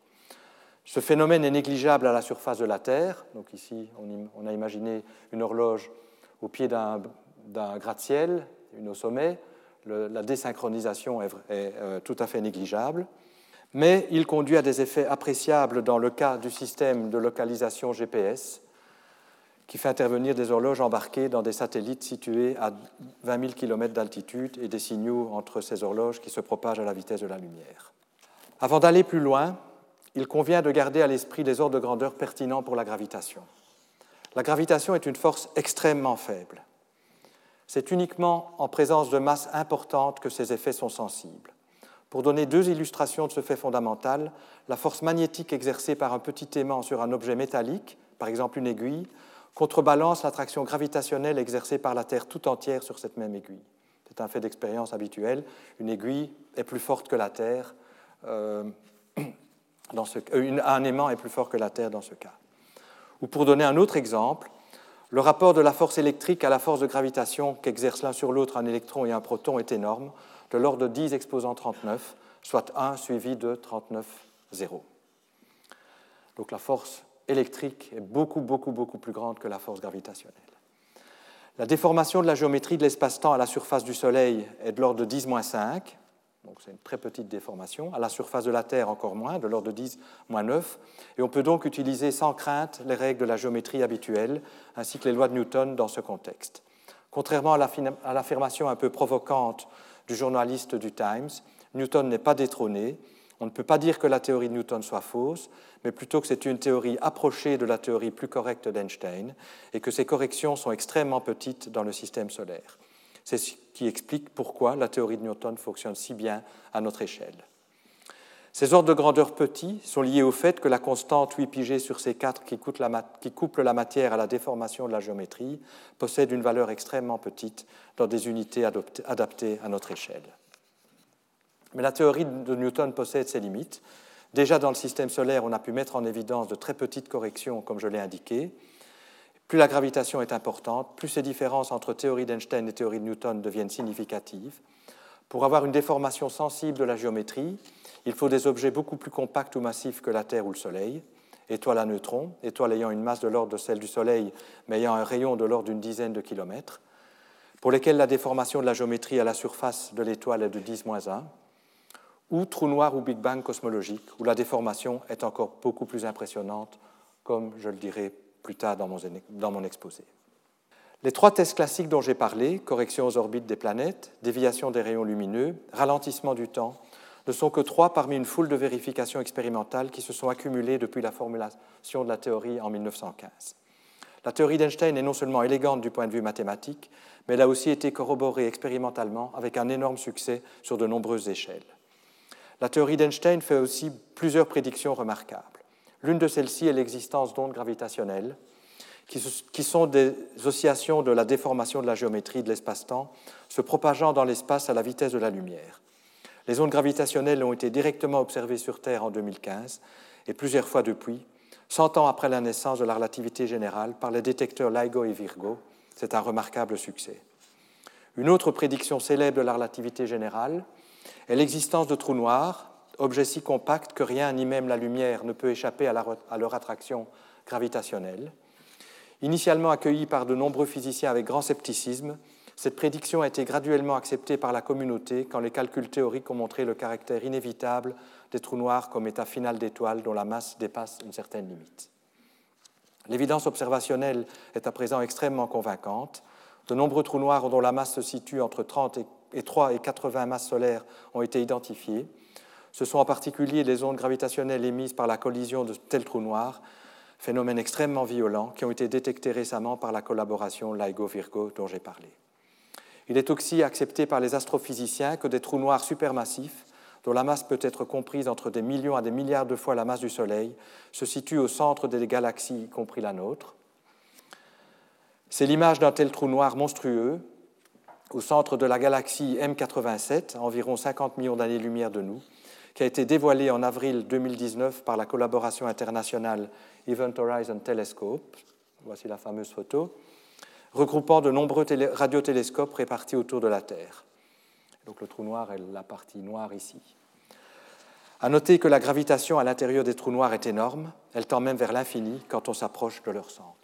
Ce phénomène est négligeable à la surface de la Terre. Donc ici, on a imaginé une horloge au pied d'un gratte-ciel, une au sommet. La désynchronisation est, euh, tout à fait négligeable. Mais il conduit à des effets appréciables dans le cas du système de localisation GPS, qui fait intervenir des horloges embarquées dans des satellites situés à 20 000 km d'altitude et des signaux entre ces horloges qui se propagent à la vitesse de la lumière. Avant d'aller plus loin, il convient de garder à l'esprit les ordres de grandeur pertinents pour la gravitation. La gravitation est une force extrêmement faible. C'est uniquement en présence de masses importantes que ces effets sont sensibles. Pour donner deux illustrations de ce fait fondamental, la force magnétique exercée par un petit aimant sur un objet métallique, par exemple une aiguille, contrebalance l'attraction gravitationnelle exercée par la Terre tout entière sur cette même aiguille. C'est un fait d'expérience habituel. Une aiguille est plus forte que la Terre. Euh, *coughs* euh, un aimant est plus fort que la Terre dans ce cas. Ou pour donner un autre exemple, le rapport de la force électrique à la force de gravitation qu'exercent l'un sur l'autre un électron et un proton est énorme, de l'ordre de 10 exposant 39, soit 1 suivi de 39, 0. Donc la force électrique est beaucoup, beaucoup, beaucoup plus grande que la force gravitationnelle. La déformation de la géométrie de l'espace-temps à la surface du Soleil est de l'ordre de 10-5, donc c'est une très petite déformation. À la surface de la Terre, encore moins, de l'ordre de 10-9. Et on peut donc utiliser sans crainte les règles de la géométrie habituelle, ainsi que les lois de Newton dans ce contexte. Contrairement à l'affirmation un peu provocante du journaliste du Times, Newton n'est pas détrôné, on ne peut pas dire que la théorie de Newton soit fausse, mais plutôt que c'est une théorie approchée de la théorie plus correcte d'Einstein et que ces corrections sont extrêmement petites dans le système solaire. C'est ce qui explique pourquoi la théorie de Newton fonctionne si bien à notre échelle. Ces ordres de grandeur petits sont liés au fait que la constante 8 πg sur C4 qui, qui couple la matière à la déformation de la géométrie possède une valeur extrêmement petite dans des unités adaptées à notre échelle. Mais la théorie de Newton possède ses limites. Déjà dans le système solaire, on a pu mettre en évidence de très petites corrections, comme je l'ai indiqué. Plus la gravitation est importante, plus ces différences entre théorie d'Einstein et théorie de Newton deviennent significatives. Pour avoir une déformation sensible de la géométrie, il faut des objets beaucoup plus compacts ou massifs que la Terre ou le Soleil, étoiles à neutrons, étoiles ayant une masse de l'ordre de celle du Soleil, mais ayant un rayon de l'ordre d'une dizaine de kilomètres, pour lesquels la déformation de la géométrie à la surface de l'étoile est de 10-1, ou trou noir ou Big Bang cosmologique, où la déformation est encore beaucoup plus impressionnante, comme je le dirai plus tard dans mon, exposé. Les trois tests classiques dont j'ai parlé, correction aux orbites des planètes, déviation des rayons lumineux, ralentissement du temps, ne sont que trois parmi une foule de vérifications expérimentales qui se sont accumulées depuis la formulation de la théorie en 1915. La théorie d'Einstein est non seulement élégante du point de vue mathématique, mais elle a aussi été corroborée expérimentalement avec un énorme succès sur de nombreuses échelles. La théorie d'Einstein fait aussi plusieurs prédictions remarquables. L'une de celles-ci est l'existence d'ondes gravitationnelles, qui sont des oscillations de la déformation de la géométrie de l'espace-temps, se propageant dans l'espace à la vitesse de la lumière. Les ondes gravitationnelles ont été directement observées sur Terre en 2015 et plusieurs fois depuis, 100 ans après la naissance de la relativité générale par les détecteurs LIGO et Virgo. C'est un remarquable succès. Une autre prédiction célèbre de la relativité générale est l'existence de trous noirs, objets si compacts que rien, ni même la lumière, ne peut échapper à, leur attraction gravitationnelle. Initialement accueillie par de nombreux physiciens avec grand scepticisme, cette prédiction a été graduellement acceptée par la communauté quand les calculs théoriques ont montré le caractère inévitable des trous noirs comme état final d'étoiles dont la masse dépasse une certaine limite. L'évidence observationnelle est à présent extrêmement convaincante. De nombreux trous noirs dont la masse se situe entre 30 et et 3 et 80 masses solaires ont été identifiées. Ce sont en particulier les ondes gravitationnelles émises par la collision de tels trous noirs, phénomène extrêmement violent, qui ont été détectés récemment par la collaboration LIGO-Virgo dont j'ai parlé. Il est aussi accepté par les astrophysiciens que des trous noirs supermassifs, dont la masse peut être comprise entre des millions à des milliards de fois la masse du Soleil, se situent au centre des galaxies, y compris la nôtre. C'est l'image d'un tel trou noir monstrueux, au centre de la galaxie M87, à environ 50 millions d'années-lumière de nous, qui a été dévoilée en avril 2019 par la collaboration internationale Event Horizon Telescope. Voici la fameuse photo, regroupant de nombreux radiotélescopes répartis autour de la Terre. Donc le trou noir est la partie noire ici. À noter que la gravitation à l'intérieur des trous noirs est énorme, elle tend même vers l'infini quand on s'approche de leur centre.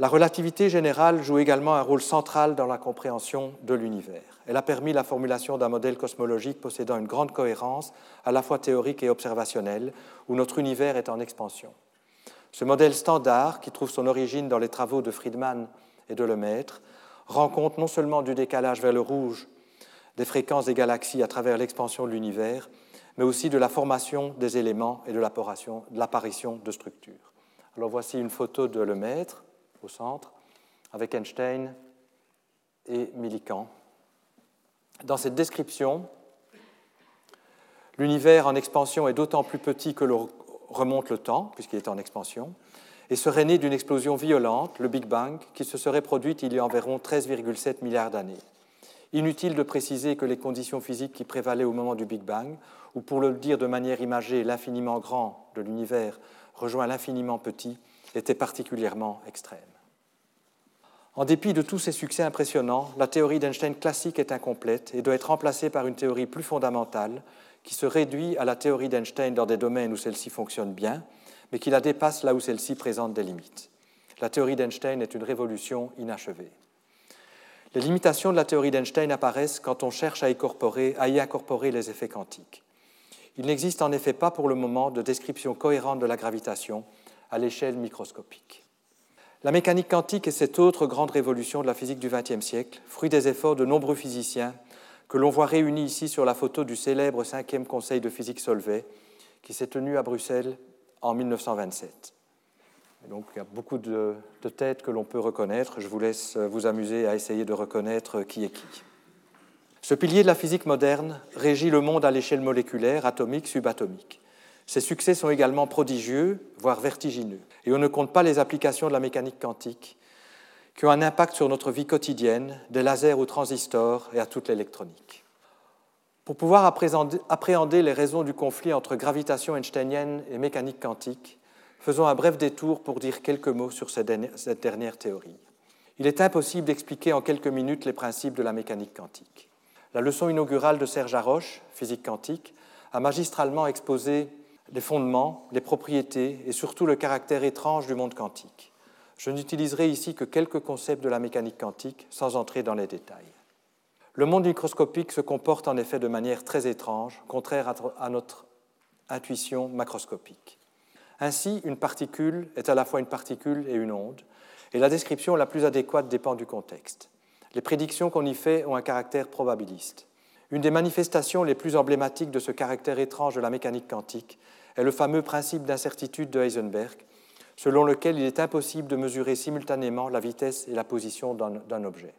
La relativité générale joue également un rôle central dans la compréhension de l'univers. Elle a permis la formulation d'un modèle cosmologique possédant une grande cohérence, à la fois théorique et observationnelle, où notre univers est en expansion. Ce modèle standard, qui trouve son origine dans les travaux de Friedman et de Lemaître, rend compte non seulement du décalage vers le rouge des fréquences des galaxies à travers l'expansion de l'univers, mais aussi de la formation des éléments et de l'apparition de structures. Alors voici une photo de Lemaître au centre, avec Einstein et Millikan. Dans cette description, l'univers en expansion est d'autant plus petit que l'on remonte le temps, puisqu'il est en expansion, et serait né d'une explosion violente, le Big Bang, qui se serait produite il y a environ 13,7 milliards d'années. Inutile de préciser que les conditions physiques qui prévalaient au moment du Big Bang, ou pour le dire de manière imagée, l'infiniment grand de l'univers rejoint l'infiniment petit, étaient particulièrement extrêmes. En dépit de tous ces succès impressionnants, la théorie d'Einstein classique est incomplète et doit être remplacée par une théorie plus fondamentale qui se réduit à la théorie d'Einstein dans des domaines où celle-ci fonctionne bien, mais qui la dépasse là où celle-ci présente des limites. La théorie d'Einstein est une révolution inachevée. Les limitations de la théorie d'Einstein apparaissent quand on cherche à, à y incorporer les effets quantiques. Il n'existe en effet pas pour le moment de description cohérente de la gravitation à l'échelle microscopique. La mécanique quantique est cette autre grande révolution de la physique du XXe siècle, fruit des efforts de nombreux physiciens que l'on voit réunis ici sur la photo du célèbre cinquième Conseil de physique Solvay, qui s'est tenu à Bruxelles en 1927. donc il y a beaucoup de, de têtes que l'on peut reconnaître. Je vous laisse vous amuser à essayer de reconnaître qui est qui. Ce pilier de la physique moderne régit le monde à l'échelle moléculaire, atomique, subatomique. Ses succès sont également prodigieux, voire vertigineux. Et on ne compte pas les applications de la mécanique quantique qui ont un impact sur notre vie quotidienne, des lasers aux transistors et à toute l'électronique. Pour pouvoir appréhender les raisons du conflit entre gravitation einsteinienne et mécanique quantique, faisons un bref détour pour dire quelques mots sur cette dernière théorie. Il est impossible d'expliquer en quelques minutes les principes de la mécanique quantique. La leçon inaugurale de Serge Haroche, physique quantique, a magistralement exposé les fondements, les propriétés et surtout le caractère étrange du monde quantique. Je n'utiliserai ici que quelques concepts de la mécanique quantique sans entrer dans les détails. Le monde microscopique se comporte en effet de manière très étrange, contraire à notre intuition macroscopique. Ainsi, une particule est à la fois une particule et une onde, et la description la plus adéquate dépend du contexte. Les prédictions qu'on y fait ont un caractère probabiliste. Une des manifestations les plus emblématiques de ce caractère étrange de la mécanique quantique est le fameux principe d'incertitude de Heisenberg, selon lequel il est impossible de mesurer simultanément la vitesse et la position d'un objet.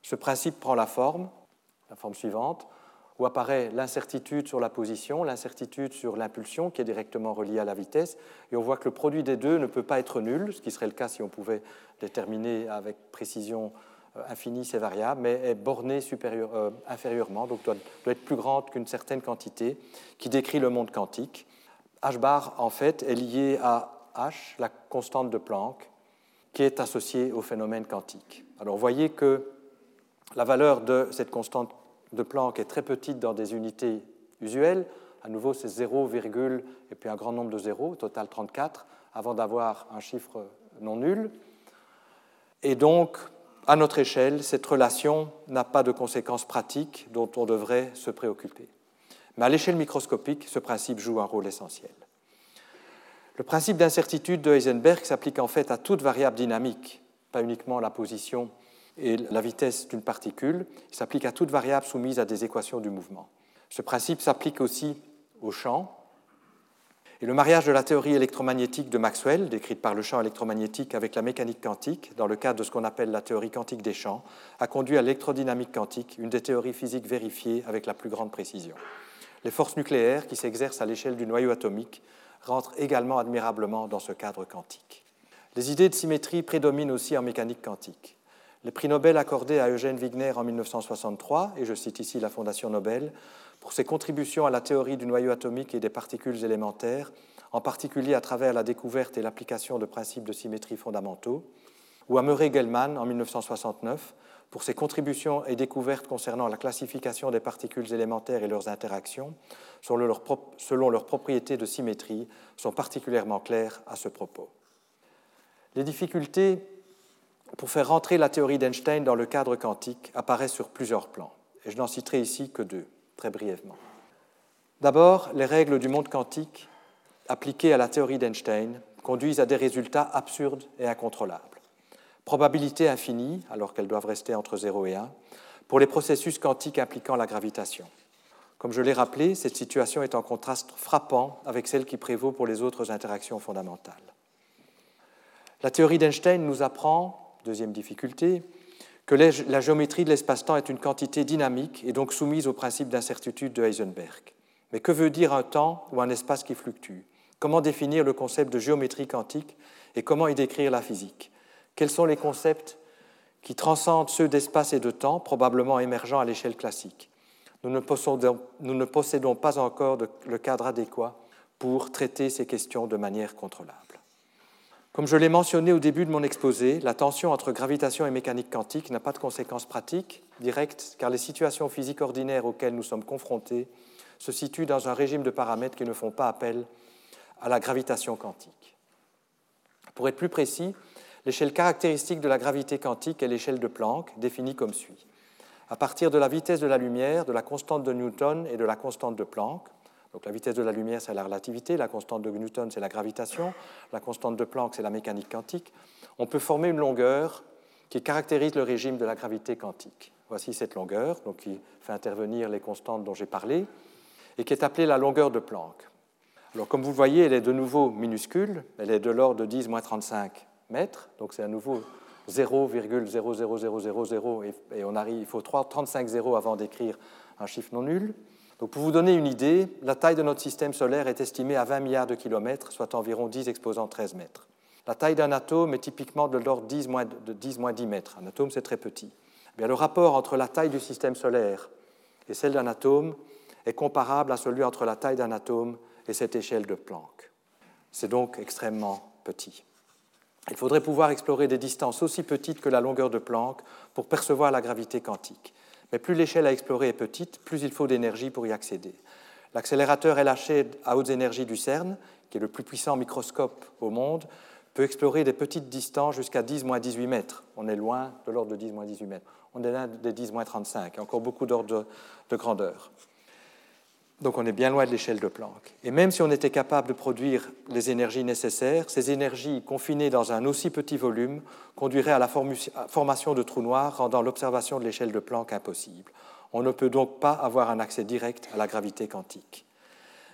Ce principe prend la forme, la forme suivante, où apparaît l'incertitude sur la position, l'incertitude sur l'impulsion qui est directement reliée à la vitesse, et on voit que le produit des deux ne peut pas être nul, ce qui serait le cas si on pouvait déterminer avec précision euh, infinie ces variables, mais est bornée euh, inférieurement, donc doit, doit être plus grande qu'une certaine quantité, qui décrit le monde quantique. H bar, en fait, est lié à H, la constante de Planck, qui est associée au phénomène quantique. Alors, vous voyez que la valeur de cette constante de Planck est très petite dans des unités usuelles. À nouveau, c'est 0, et puis un grand nombre de zéros, total 34, avant d'avoir un chiffre non nul. Et donc, à notre échelle, cette relation n'a pas de conséquences pratiques dont on devrait se préoccuper. Mais à l'échelle microscopique, ce principe joue un rôle essentiel. Le principe d'incertitude de Heisenberg s'applique en fait à toute variable dynamique, pas uniquement la position et la vitesse d'une particule. Il s'applique à toute variable soumise à des équations du mouvement. Ce principe s'applique aussi au champ. Et le mariage de la théorie électromagnétique de Maxwell, décrite par le champ électromagnétique avec la mécanique quantique, dans le cadre de ce qu'on appelle la théorie quantique des champs, a conduit à l'électrodynamique quantique, une des théories physiques vérifiées avec la plus grande précision. Les forces nucléaires qui s'exercent à l'échelle du noyau atomique rentrent également admirablement dans ce cadre quantique. Les idées de symétrie prédominent aussi en mécanique quantique. Les prix Nobel accordés à Eugène Wigner en 1963, et je cite ici la Fondation Nobel, pour ses contributions à la théorie du noyau atomique et des particules élémentaires, en particulier à travers la découverte et l'application de principes de symétrie fondamentaux, ou à Murray Gell-Mann en 1969 pour ses contributions et découvertes concernant la classification des particules élémentaires et leurs interactions, selon leurs, propriétés de symétrie, sont particulièrement claires à ce propos. Les difficultés pour faire rentrer la théorie d'Einstein dans le cadre quantique apparaît sur plusieurs plans, et je n'en citerai ici que deux, très brièvement. D'abord, les règles du monde quantique appliquées à la théorie d'Einstein conduisent à des résultats absurdes et incontrôlables. Probabilité infinie, alors qu'elles doivent rester entre 0 et 1, pour les processus quantiques impliquant la gravitation. Comme je l'ai rappelé, cette situation est en contraste frappant avec celle qui prévaut pour les autres interactions fondamentales. La théorie d'Einstein nous apprend, deuxième difficulté, que la géométrie de l'espace-temps est une quantité dynamique et donc soumise au principe d'incertitude de Heisenberg. Mais que veut dire un temps ou un espace qui fluctue? Comment définir le concept de géométrie quantique et comment y décrire la physique? Quels sont les concepts qui transcendent ceux d'espace et de temps, probablement émergents à l'échelle classique nous ne, possédons, pas encore le cadre adéquat pour traiter ces questions de manière contrôlable. Comme je l'ai mentionné au début de mon exposé, la tension entre gravitation et mécanique quantique n'a pas de conséquences pratiques directes, car les situations physiques ordinaires auxquelles nous sommes confrontés se situent dans un régime de paramètres qui ne font pas appel à la gravitation quantique. Pour être plus précis, l'échelle caractéristique de la gravité quantique est l'échelle de Planck, définie comme suit. À partir de la vitesse de la lumière, de la constante de Newton et de la constante de Planck, donc la vitesse de la lumière, c'est la relativité, la constante de Newton, c'est la gravitation, la constante de Planck, c'est la mécanique quantique. On peut former une longueur qui caractérise le régime de la gravité quantique. Voici cette longueur, donc qui fait intervenir les constantes dont j'ai parlé, et qui est appelée la longueur de Planck. Alors, comme vous le voyez, elle est de nouveau minuscule, elle est de l'ordre de 10-35 donc c'est à nouveau 0,00000, et on arrive, il faut 35 zéros avant d'écrire un chiffre non nul pour vous donner une idée, la taille de notre système solaire est estimée à 20 milliards de kilomètres, soit environ 10 exposant 13 mètres. La taille d'un atome est typiquement de l'ordre de 10 moins 10 mètres. Un atome, c'est très petit. Eh le rapport entre la taille du système solaire et celle d'un atome est comparable à celui entre la taille d'un atome et cette échelle de Planck. C'est donc extrêmement petit. Il faudrait pouvoir explorer des distances aussi petites que la longueur de Planck pour percevoir la gravité quantique. Mais plus l'échelle à explorer est petite, plus il faut d'énergie pour y accéder. L'accélérateur LHC à hautes énergies du CERN, qui est le plus puissant microscope au monde, peut explorer des petites distances jusqu'à 10-18 mètres. On est loin de l'ordre de 10-18 mètres. On est loin des 10-35. Il encore beaucoup d'ordre de grandeur. Donc on est bien loin de l'échelle de Planck. Et même si on était capable de produire les énergies nécessaires, ces énergies confinées dans un aussi petit volume conduiraient à la formation de trous noirs, rendant l'observation de l'échelle de Planck impossible. On ne peut donc pas avoir un accès direct à la gravité quantique.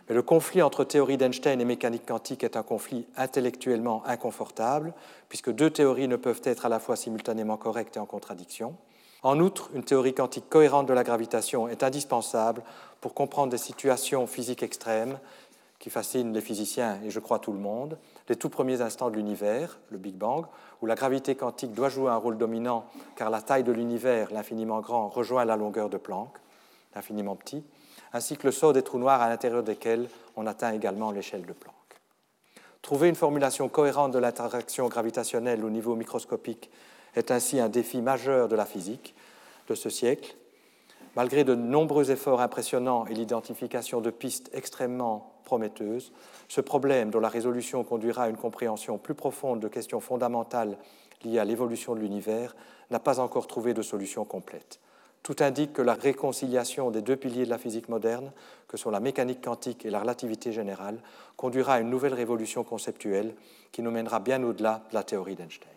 Mais le conflit entre théorie d'Einstein et mécanique quantique est un conflit intellectuellement inconfortable, puisque deux théories ne peuvent être à la fois simultanément correctes et en contradiction. En outre, une théorie quantique cohérente de la gravitation est indispensable pour comprendre des situations physiques extrêmes qui fascinent les physiciens et je crois tout le monde, les tout premiers instants de l'univers, le Big Bang, où la gravité quantique doit jouer un rôle dominant car la taille de l'univers, l'infiniment grand, rejoint la longueur de Planck, l'infiniment petit, ainsi que le saut des trous noirs à l'intérieur desquels on atteint également l'échelle de Planck. Trouver une formulation cohérente de l'interaction gravitationnelle au niveau microscopique est ainsi un défi majeur de la physique de ce siècle. Malgré de nombreux efforts impressionnants et l'identification de pistes extrêmement prometteuses, ce problème, dont la résolution conduira à une compréhension plus profonde de questions fondamentales liées à l'évolution de l'univers, n'a pas encore trouvé de solution complète. Tout indique que la réconciliation des deux piliers de la physique moderne, que sont la mécanique quantique et la relativité générale, conduira à une nouvelle révolution conceptuelle qui nous mènera bien au-delà de la théorie d'Einstein.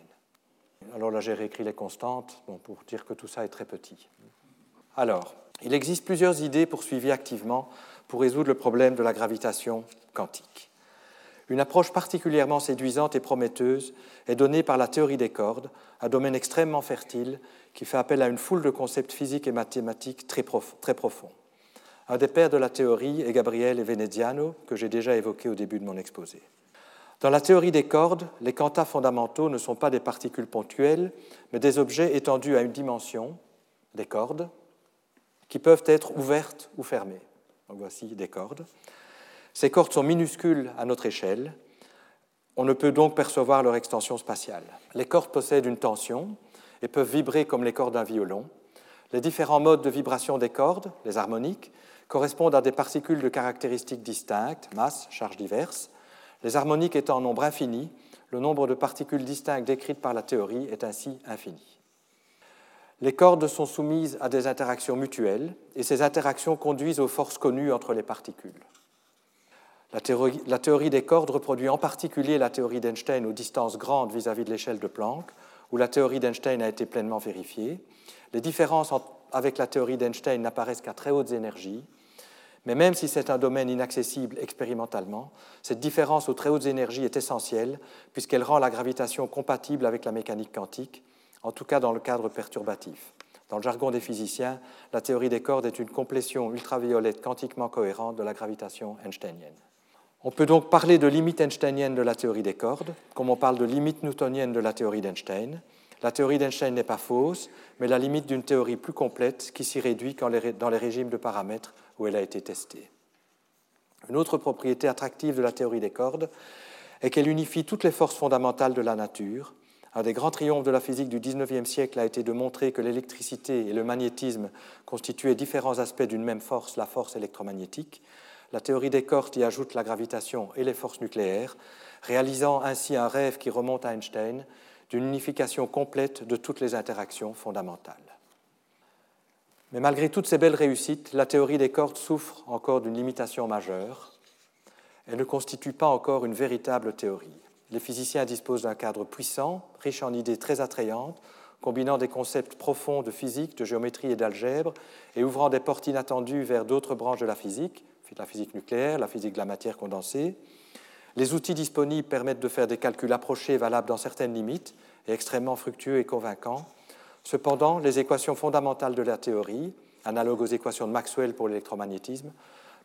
Alors là, j'ai réécrit les constantes pour dire que tout ça est très petit. Alors, il existe plusieurs idées poursuivies activement pour résoudre le problème de la gravitation quantique. Une approche particulièrement séduisante et prometteuse est donnée par la théorie des cordes, un domaine extrêmement fertile qui fait appel à une foule de concepts physiques et mathématiques très, profonds. Un des pères de la théorie est Gabriele Veneziano, que j'ai déjà évoqué au début de mon exposé. Dans la théorie des cordes, les quantas fondamentaux ne sont pas des particules ponctuelles, mais des objets étendus à une dimension, des cordes, qui peuvent être ouvertes ou fermées. Voici des cordes. Ces cordes sont minuscules à notre échelle. On ne peut donc percevoir leur extension spatiale. Les cordes possèdent une tension et peuvent vibrer comme les cordes d'un violon. Les différents modes de vibration des cordes, les harmoniques, correspondent à des particules de caractéristiques distinctes, masse, charges diverses, les harmoniques étant en nombre infini, le nombre de particules distinctes décrites par la théorie est ainsi infini. Les cordes sont soumises à des interactions mutuelles et ces interactions conduisent aux forces connues entre les particules. La théorie, des cordes reproduit en particulier la théorie d'Einstein aux distances grandes vis-à-vis de l'échelle de Planck, où la théorie d'Einstein a été pleinement vérifiée. Les différences avec la théorie d'Einstein n'apparaissent qu'à très hautes énergies, mais même si c'est un domaine inaccessible expérimentalement, cette différence aux très hautes énergies est essentielle puisqu'elle rend la gravitation compatible avec la mécanique quantique, en tout cas dans le cadre perturbatif. Dans le jargon des physiciens, la théorie des cordes est une complétion ultraviolette quantiquement cohérente de la gravitation einsteinienne. On peut donc parler de limite einsteinienne de la théorie des cordes, comme on parle de limite newtonienne de la théorie d'Einstein. La théorie d'Einstein n'est pas fausse, mais la limite d'une théorie plus complète qui s'y réduit dans les régimes de paramètres où elle a été testée. Une autre propriété attractive de la théorie des cordes est qu'elle unifie toutes les forces fondamentales de la nature. Un des grands triomphes de la physique du XIXe siècle a été de montrer que l'électricité et le magnétisme constituaient différents aspects d'une même force, la force électromagnétique. La théorie des cordes y ajoute la gravitation et les forces nucléaires, réalisant ainsi un rêve qui remonte à Einstein d'une unification complète de toutes les interactions fondamentales. Mais malgré toutes ces belles réussites, la théorie des cordes souffre encore d'une limitation majeure. Elle ne constitue pas encore une véritable théorie. Les physiciens disposent d'un cadre puissant, riche en idées très attrayantes, combinant des concepts profonds de physique, de géométrie et d'algèbre, et ouvrant des portes inattendues vers d'autres branches de la physique, la physique nucléaire, la physique de la matière condensée. Les outils disponibles permettent de faire des calculs approchés valables dans certaines limites et extrêmement fructueux et convaincants. Cependant, les équations fondamentales de la théorie, analogues aux équations de Maxwell pour l'électromagnétisme,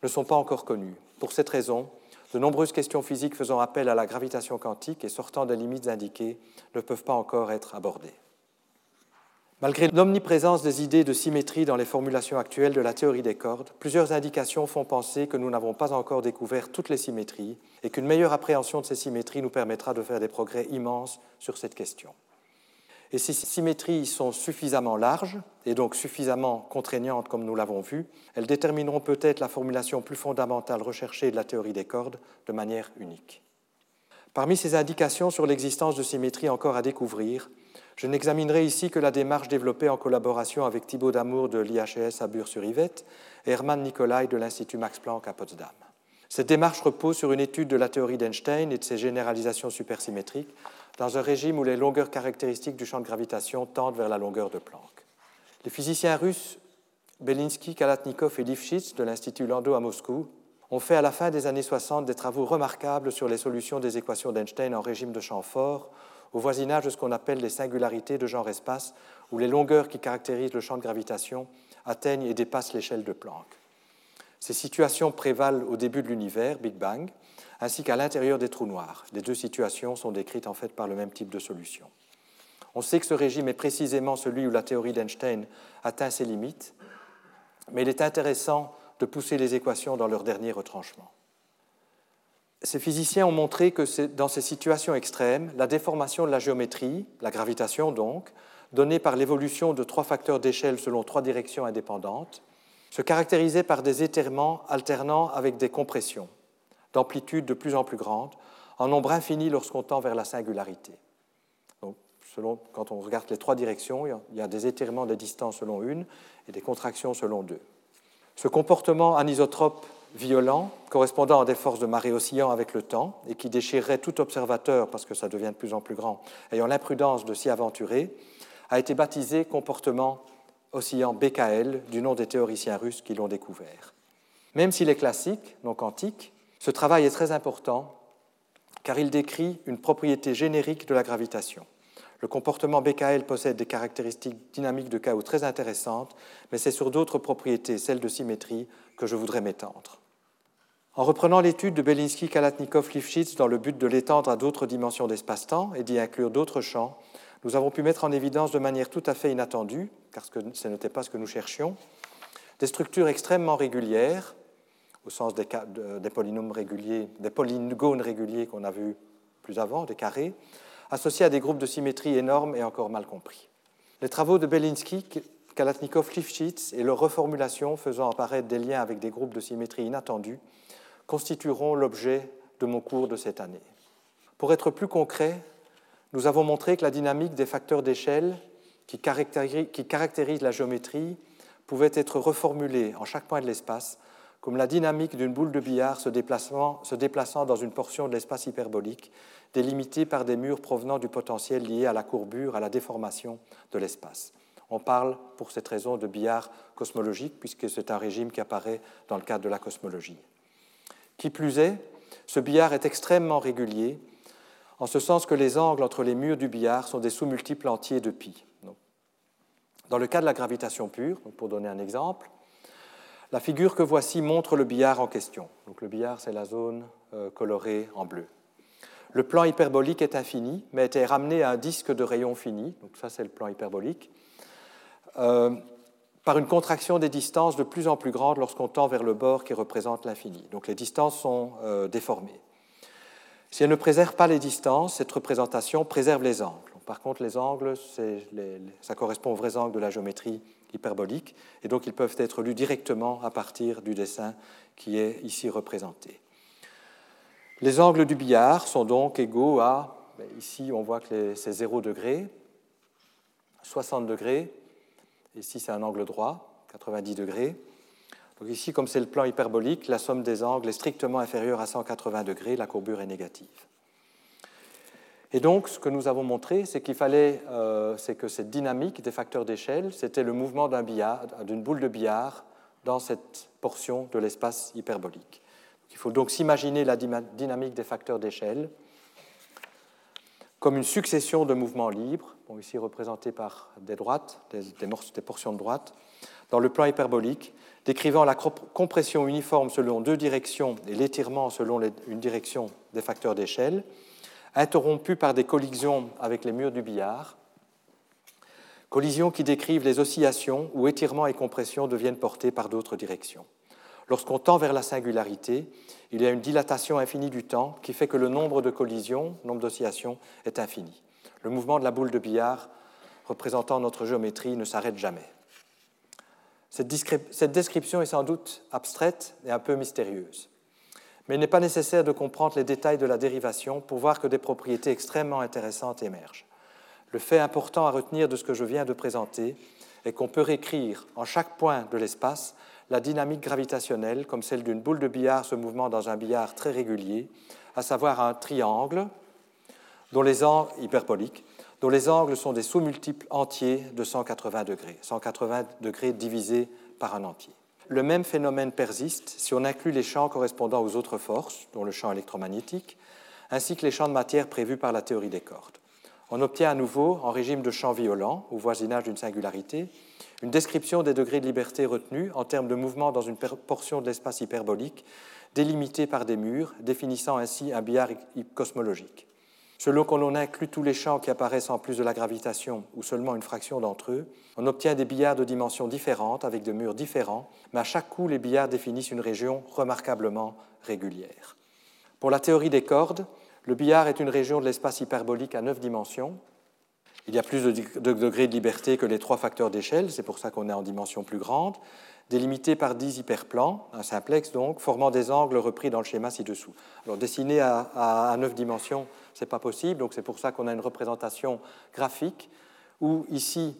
ne sont pas encore connues. Pour cette raison, de nombreuses questions physiques faisant appel à la gravitation quantique et sortant des limites indiquées ne peuvent pas encore être abordées. Malgré l'omniprésence des idées de symétrie dans les formulations actuelles de la théorie des cordes, plusieurs indications font penser que nous n'avons pas encore découvert toutes les symétries et qu'une meilleure appréhension de ces symétries nous permettra de faire des progrès immenses sur cette question. Et ces symétries sont suffisamment larges et donc suffisamment contraignantes comme nous l'avons vu, elles détermineront peut-être la formulation plus fondamentale recherchée de la théorie des cordes de manière unique. Parmi ces indications sur l'existence de symétries encore à découvrir, je n'examinerai ici que la démarche développée en collaboration avec Thibaut Damour de l'IHS à Bure-sur-Yvette et Hermann Nicolai de l'Institut Max Planck à Potsdam. Cette démarche repose sur une étude de la théorie d'Einstein et de ses généralisations supersymétriques dans un régime où les longueurs caractéristiques du champ de gravitation tendent vers la longueur de Planck. Les physiciens russes Belinsky, Kalatnikov et Lifshitz de l'Institut Landau à Moscou ont fait à la fin des années 60 des travaux remarquables sur les solutions des équations d'Einstein en régime de champ fort au voisinage de ce qu'on appelle les singularités de genre-espace, où les longueurs qui caractérisent le champ de gravitation atteignent et dépassent l'échelle de Planck. Ces situations prévalent au début de l'univers, Big Bang, ainsi qu'à l'intérieur des trous noirs. Les deux situations sont décrites en fait par le même type de solution. On sait que ce régime est précisément celui où la théorie d'Einstein atteint ses limites, mais il est intéressant de pousser les équations dans leur dernier retranchement. Ces physiciens ont montré que dans ces situations extrêmes, la déformation de la géométrie, la gravitation donc, donnée par l'évolution de trois facteurs d'échelle selon trois directions indépendantes, se caractérisait par des étirements alternant avec des compressions, d'amplitude de plus en plus grande, en nombre infini lorsqu'on tend vers la singularité. Donc, selon, quand on regarde les trois directions, il y a des étirements des distances selon une et des contractions selon deux. Ce comportement anisotrope violent, correspondant à des forces de marée oscillant avec le temps et qui déchirerait tout observateur, parce que ça devient de plus en plus grand, ayant l'imprudence de s'y aventurer, a été baptisé comportement oscillant BKL, du nom des théoriciens russes qui l'ont découvert. Même s'il est classique, non quantique, ce travail est très important car il décrit une propriété générique de la gravitation. Le comportement BKL possède des caractéristiques dynamiques de chaos très intéressantes, mais c'est sur d'autres propriétés, celles de symétrie, que je voudrais m'étendre. En reprenant l'étude de Belinsky, Kalatnikov, Lifshitz dans le but de l'étendre à d'autres dimensions d'espace-temps et d'y inclure d'autres champs, nous avons pu mettre en évidence de manière tout à fait inattendue, car ce n'était pas ce que nous cherchions, des structures extrêmement régulières, au sens des, polynômes réguliers, des polygones réguliers qu'on a vus plus avant, des carrés, associés à des groupes de symétrie énormes et encore mal compris. Les travaux de Belinsky, Kalatnikov, Lifshitz et leur reformulation faisant apparaître des liens avec des groupes de symétrie inattendus constitueront l'objet de mon cours de cette année. Pour être plus concret, nous avons montré que la dynamique des facteurs d'échelle qui caractérisent la géométrie pouvait être reformulée en chaque point de l'espace comme la dynamique d'une boule de billard se déplaçant, dans une portion de l'espace hyperbolique, délimitée par des murs provenant du potentiel lié à la courbure, à la déformation de l'espace. On parle pour cette raison de billard cosmologique, puisque c'est un régime qui apparaît dans le cadre de la cosmologie. Qui plus est, ce billard est extrêmement régulier, en ce sens que les angles entre les murs du billard sont des sous-multiples entiers de pi. Dans le cas de la gravitation pure, pour donner un exemple, la figure que voici montre le billard en question. Donc le billard, c'est la zone euh, colorée en bleu. Le plan hyperbolique est infini, mais été ramené à un disque de rayon fini. Donc ça, c'est le plan hyperbolique. Euh, par une contraction des distances de plus en plus grande lorsqu'on tend vers le bord qui représente l'infini. Donc les distances sont euh, déformées. Si elle ne préserve pas les distances, cette représentation préserve les angles. Par contre, les angles, ça correspond aux vrais angles de la géométrie hyperbolique, et donc ils peuvent être lus directement à partir du dessin qui est ici représenté. Les angles du billard sont donc égaux à, ben, ici on voit que c'est 0 degré, 60 degrés, ici c'est un angle droit, 90 degrés. Donc ici, comme c'est le plan hyperbolique, la somme des angles est strictement inférieure à 180 degrés, la courbure est négative. Et donc, ce que nous avons montré, c'est qu'il fallait, euh, c'est que cette dynamique des facteurs d'échelle, c'était le mouvement d'une boule de billard dans cette portion de l'espace hyperbolique. Il faut donc s'imaginer la dynamique des facteurs d'échelle comme une succession de mouvements libres, ici représentés par des droites, des, des portions de droite, dans le plan hyperbolique, décrivant la compression uniforme selon deux directions et l'étirement selon une direction des facteurs d'échelle, interrompus par des collisions avec les murs du billard, collisions qui décrivent les oscillations où étirement et compression deviennent portés par d'autres directions. Lorsqu'on tend vers la singularité, il y a une dilatation infinie du temps qui fait que le nombre de collisions, nombre d'oscillations, est infini. Le mouvement de la boule de billard représentant notre géométrie ne s'arrête jamais. Cette description est sans doute abstraite et un peu mystérieuse mais il n'est pas nécessaire de comprendre les détails de la dérivation pour voir que des propriétés extrêmement intéressantes émergent. Le fait important à retenir de ce que je viens de présenter est qu'on peut réécrire en chaque point de l'espace la dynamique gravitationnelle comme celle d'une boule de billard se mouvant dans un billard très régulier, à savoir un triangle dont les angles dont les angles sont des sous-multiples entiers de 180 degrés, 180 degrés divisés par un entier le même phénomène persiste si on inclut les champs correspondant aux autres forces, dont le champ électromagnétique, ainsi que les champs de matière prévus par la théorie des cordes. On obtient à nouveau, en régime de champ violent, au voisinage d'une singularité, une description des degrés de liberté retenus en termes de mouvement dans une portion de l'espace hyperbolique, délimitée par des murs, définissant ainsi un billard cosmologique. Selon qu'on l'on inclut tous les champs qui apparaissent en plus de la gravitation ou seulement une fraction d'entre eux, on obtient des billards de dimensions différentes avec des murs différents, mais à chaque coup, les billards définissent une région remarquablement régulière. Pour la théorie des cordes, le billard est une région de l'espace hyperbolique à neuf dimensions. Il y a plus de degrés de liberté que les trois facteurs d'échelle, c'est pour ça qu'on est en dimension plus grande délimité par dix hyperplans, un simplex donc, formant des angles repris dans le schéma ci-dessous. Alors dessiner à, neuf dimensions, ce n'est pas possible, donc c'est pour ça qu'on a une représentation graphique où ici,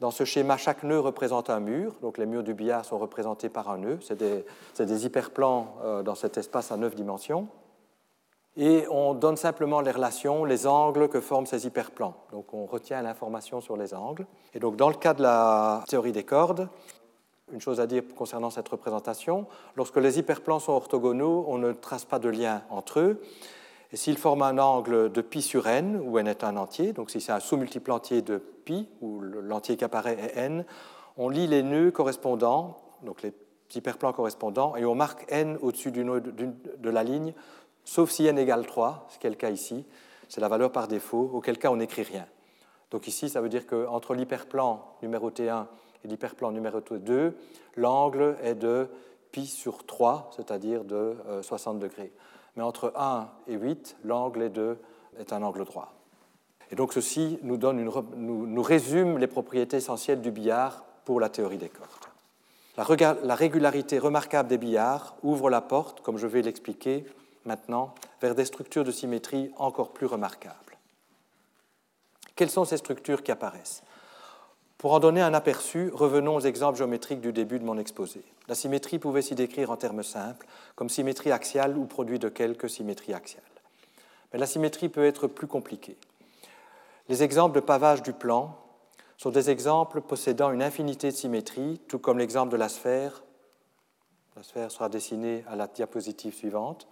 dans ce schéma, chaque nœud représente un mur, donc les murs du billard sont représentés par un nœud, c'est des, des, hyperplans euh, dans cet espace à neuf dimensions. Et on donne simplement les relations, les angles que forment ces hyperplans. Donc on retient l'information sur les angles. Et donc dans le cas de la théorie des cordes, une chose à dire concernant cette représentation. Lorsque les hyperplans sont orthogonaux, on ne trace pas de lien entre eux. Et s'ils forment un angle de pi sur n, où n est un entier, donc si c'est un sous-multiple entier de pi, où l'entier qui apparaît est n, on lit les nœuds correspondants, donc les hyperplans correspondants, et on marque n au-dessus de la ligne, sauf si n égale 3, ce qui est le cas ici. C'est la valeur par défaut, auquel cas on n'écrit rien. Donc ici, ça veut dire qu'entre l'hyperplan numéroté 1 et l'hyperplan numéro 2, l'angle est de pi sur 3, c'est-à-dire de 60 euh, degrés. Mais entre 1 et 8, l'angle est, est un angle droit. Et donc ceci nous, résume les propriétés essentielles du billard pour la théorie des cordes. La régularité remarquable des billards ouvre la porte, comme je vais l'expliquer maintenant, vers des structures de symétrie encore plus remarquables. Quelles sont ces structures qui apparaissent? Pour en donner un aperçu, revenons aux exemples géométriques du début de mon exposé. La symétrie pouvait s'y décrire en termes simples, comme symétrie axiale ou produit de quelques symétries axiales. Mais la symétrie peut être plus compliquée. Les exemples de pavage du plan sont des exemples possédant une infinité de symétries, tout comme l'exemple de la sphère. La sphère sera dessinée à la diapositive suivante.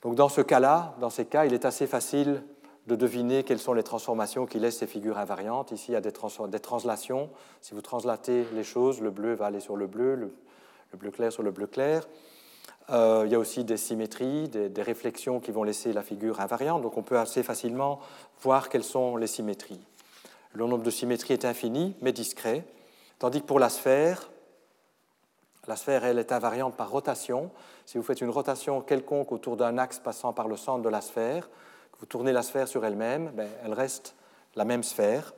Donc dans ce cas-là, dans ces cas, il est assez facile de deviner quelles sont les transformations qui laissent ces figures invariantes. Ici, il y a des, translations. Si vous translatez les choses, le bleu va aller sur le bleu, le, bleu clair sur le bleu clair. Euh, il y a aussi des symétries, des, des, réflexions qui vont laisser la figure invariante. Donc on peut assez facilement voir quelles sont les symétries. Le nombre de symétries est infini, mais discret. Tandis que pour la sphère, la sphère, elle, est invariante par rotation. Si vous faites une rotation quelconque autour d'un axe passant par le centre de la sphère, vous tournez la sphère sur elle-même, ben, elle reste la même sphère.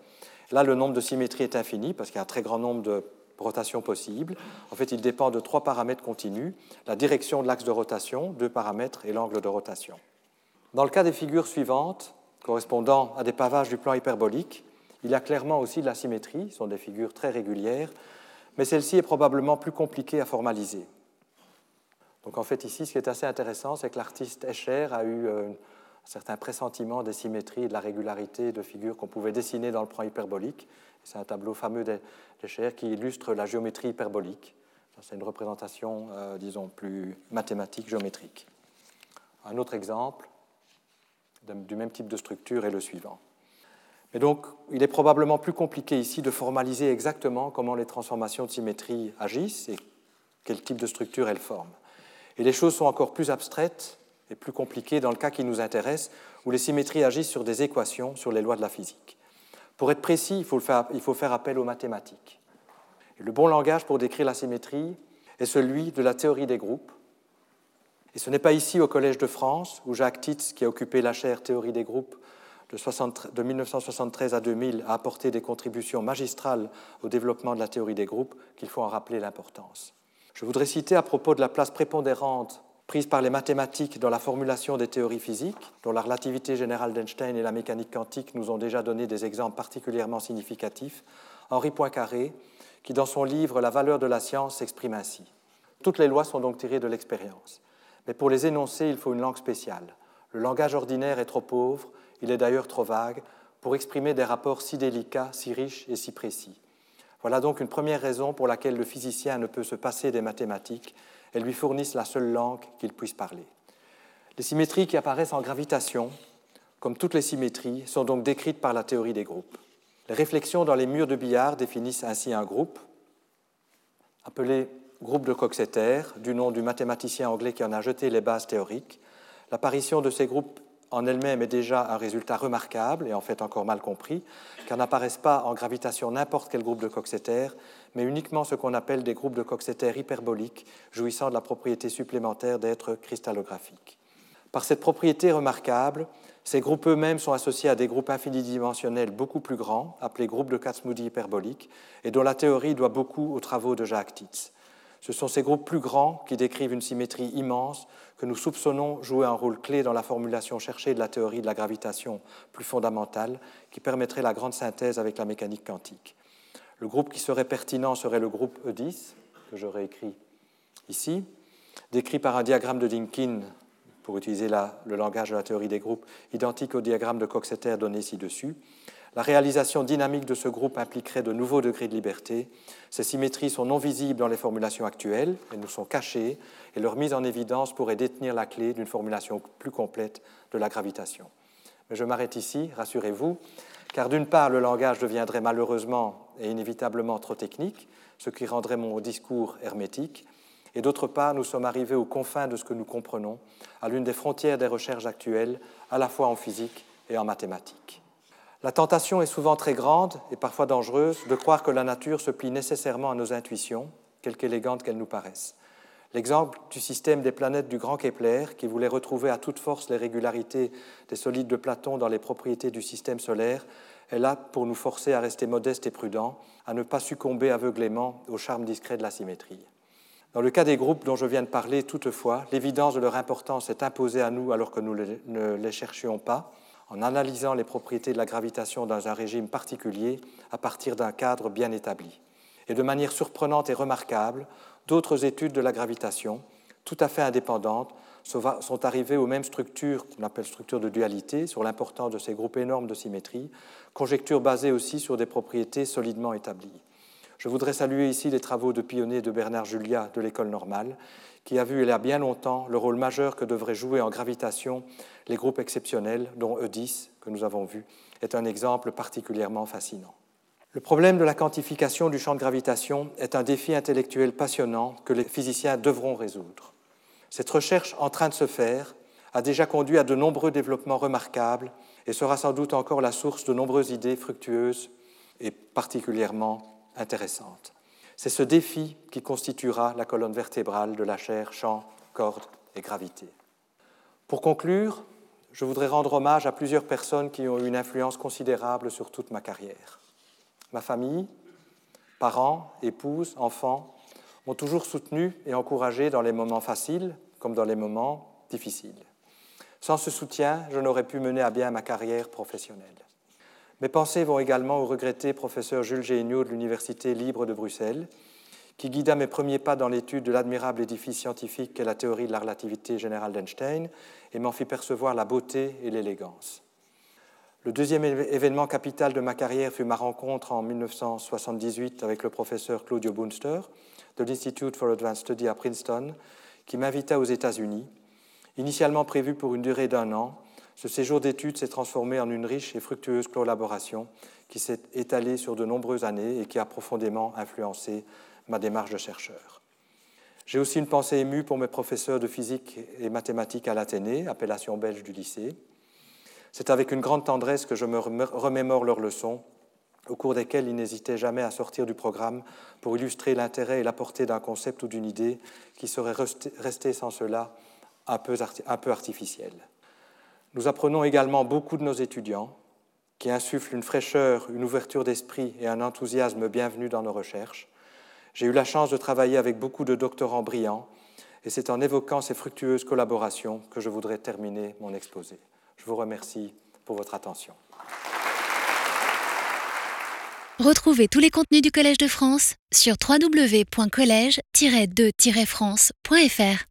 Là, le nombre de symétries est infini parce qu'il y a un très grand nombre de rotations possibles. En fait, il dépend de trois paramètres continus, la direction de l'axe de rotation, deux paramètres, et l'angle de rotation. Dans le cas des figures suivantes, correspondant à des pavages du plan hyperbolique, il y a clairement aussi de la symétrie, ce sont des figures très régulières, mais celle-ci est probablement plus compliquée à formaliser. Donc en fait, ici, ce qui est assez intéressant, c'est que l'artiste Escher a eu euh, certains pressentiments des symétries et de la régularité de figures qu'on pouvait dessiner dans le plan hyperbolique. C'est un tableau fameux d'Escher qui illustre la géométrie hyperbolique. C'est une représentation, euh, disons, plus mathématique, géométrique. Un autre exemple du même type de structure est le suivant. Mais donc, il est probablement plus compliqué ici de formaliser exactement comment les transformations de symétrie agissent et quel type de structure elles forment. Et les choses sont encore plus abstraites est plus compliqué dans le cas qui nous intéresse, où les symétries agissent sur des équations, sur les lois de la physique. Pour être précis, il faut faire, appel aux mathématiques. Et le bon langage pour décrire la symétrie est celui de la théorie des groupes. Et ce n'est pas ici au Collège de France, où Jacques Titz, qui a occupé la chaire théorie des groupes de, 60, de 1973 à 2000, a apporté des contributions magistrales au développement de la théorie des groupes, qu'il faut en rappeler l'importance. Je voudrais citer à propos de la place prépondérante prise par les mathématiques dans la formulation des théories physiques, dont la relativité générale d'Einstein et la mécanique quantique nous ont déjà donné des exemples particulièrement significatifs, Henri Poincaré, qui dans son livre La valeur de la science s'exprime ainsi. Toutes les lois sont donc tirées de l'expérience. Mais pour les énoncer, il faut une langue spéciale. Le langage ordinaire est trop pauvre, il est d'ailleurs trop vague, pour exprimer des rapports si délicats, si riches et si précis. Voilà donc une première raison pour laquelle le physicien ne peut se passer des mathématiques elles lui fournissent la seule langue qu'il puisse parler. Les symétries qui apparaissent en gravitation, comme toutes les symétries, sont donc décrites par la théorie des groupes. Les réflexions dans les murs de billard définissent ainsi un groupe, appelé groupe de Coxeter, du nom du mathématicien anglais qui en a jeté les bases théoriques. L'apparition de ces groupes en elle-même est déjà un résultat remarquable et en fait encore mal compris, car n'apparaissent pas en gravitation n'importe quel groupe de Coxeter, mais uniquement ce qu'on appelle des groupes de Coxeter hyperboliques, jouissant de la propriété supplémentaire d'être cristallographiques. Par cette propriété remarquable, ces groupes eux-mêmes sont associés à des groupes infinidimensionnels beaucoup plus grands, appelés groupes de Kac-Moody hyperboliques, et dont la théorie doit beaucoup aux travaux de Jacques Titz. Ce sont ces groupes plus grands qui décrivent une symétrie immense que nous soupçonnons jouer un rôle clé dans la formulation cherchée de la théorie de la gravitation plus fondamentale, qui permettrait la grande synthèse avec la mécanique quantique. Le groupe qui serait pertinent serait le groupe E10, que j'aurais écrit ici, décrit par un diagramme de Dinkin, pour utiliser le langage de la théorie des groupes, identique au diagramme de Coxeter donné ci-dessus. La réalisation dynamique de ce groupe impliquerait de nouveaux degrés de liberté. Ces symétries sont non visibles dans les formulations actuelles, elles nous sont cachées, et leur mise en évidence pourrait détenir la clé d'une formulation plus complète de la gravitation. Mais je m'arrête ici, rassurez-vous, car d'une part, le langage deviendrait malheureusement et inévitablement trop technique, ce qui rendrait mon discours hermétique, et d'autre part, nous sommes arrivés aux confins de ce que nous comprenons, à l'une des frontières des recherches actuelles, à la fois en physique et en mathématiques. La tentation est souvent très grande et parfois dangereuse de croire que la nature se plie nécessairement à nos intuitions, quelque élégantes qu'elles nous paraissent. L'exemple du système des planètes du grand Kepler, qui voulait retrouver à toute force les régularités des solides de Platon dans les propriétés du système solaire, est là pour nous forcer à rester modestes et prudents, à ne pas succomber aveuglément au charme discret de la symétrie. Dans le cas des groupes dont je viens de parler, toutefois, l'évidence de leur importance est imposée à nous alors que nous ne les cherchions pas, en analysant les propriétés de la gravitation dans un régime particulier à partir d'un cadre bien établi. Et de manière surprenante et remarquable, d'autres études de la gravitation, tout à fait indépendantes, sont arrivées aux mêmes structures qu'on appelle structures de dualité, sur l'importance de ces groupes énormes de symétrie, conjectures basées aussi sur des propriétés solidement établies. Je voudrais saluer ici les travaux de pionnier de Bernard Julia de l'École normale, qui a vu il y a bien longtemps le rôle majeur que devraient jouer en gravitation les groupes exceptionnels, dont E10, que nous avons vu, est un exemple particulièrement fascinant. Le problème de la quantification du champ de gravitation est un défi intellectuel passionnant que les physiciens devront résoudre. Cette recherche en train de se faire a déjà conduit à de nombreux développements remarquables et sera sans doute encore la source de nombreuses idées fructueuses et particulièrement intéressantes. C'est ce défi qui constituera la colonne vertébrale de la chair champ, corde et gravité. Pour conclure, je voudrais rendre hommage à plusieurs personnes qui ont eu une influence considérable sur toute ma carrière. Ma famille, parents, épouses, enfants, m'ont toujours soutenu et encouragé dans les moments faciles comme dans les moments difficiles. Sans ce soutien, je n'aurais pu mener à bien ma carrière professionnelle. Mes pensées vont également au regretté professeur Jules Géniaud de l'Université libre de Bruxelles, qui guida mes premiers pas dans l'étude de l'admirable édifice scientifique qu'est la théorie de la relativité générale d'Einstein et m'en fit percevoir la beauté et l'élégance. Le deuxième événement capital de ma carrière fut ma rencontre en 1978 avec le professeur Claudio Bunster de l'Institute for Advanced Study à Princeton, qui m'invita aux États-Unis. Initialement prévu pour une durée d'un an, ce séjour d'études s'est transformé en une riche et fructueuse collaboration qui s'est étalée sur de nombreuses années et qui a profondément influencé ma démarche de chercheur. J'ai aussi une pensée émue pour mes professeurs de physique et mathématiques à l'Athénée, appellation belge du lycée. C'est avec une grande tendresse que je me remémore leurs leçons, au cours desquelles ils n'hésitaient jamais à sortir du programme pour illustrer l'intérêt et la portée d'un concept ou d'une idée qui serait resté sans cela un peu, un peu artificiel. Nous apprenons également beaucoup de nos étudiants, qui insufflent une fraîcheur, une ouverture d'esprit et un enthousiasme bienvenu dans nos recherches. J'ai eu la chance de travailler avec beaucoup de doctorants brillants, et c'est en évoquant ces fructueuses collaborations que je voudrais terminer mon exposé. Je vous remercie pour votre attention. Retrouvez tous les contenus du Collège de France sur www.colège-2-france.fr.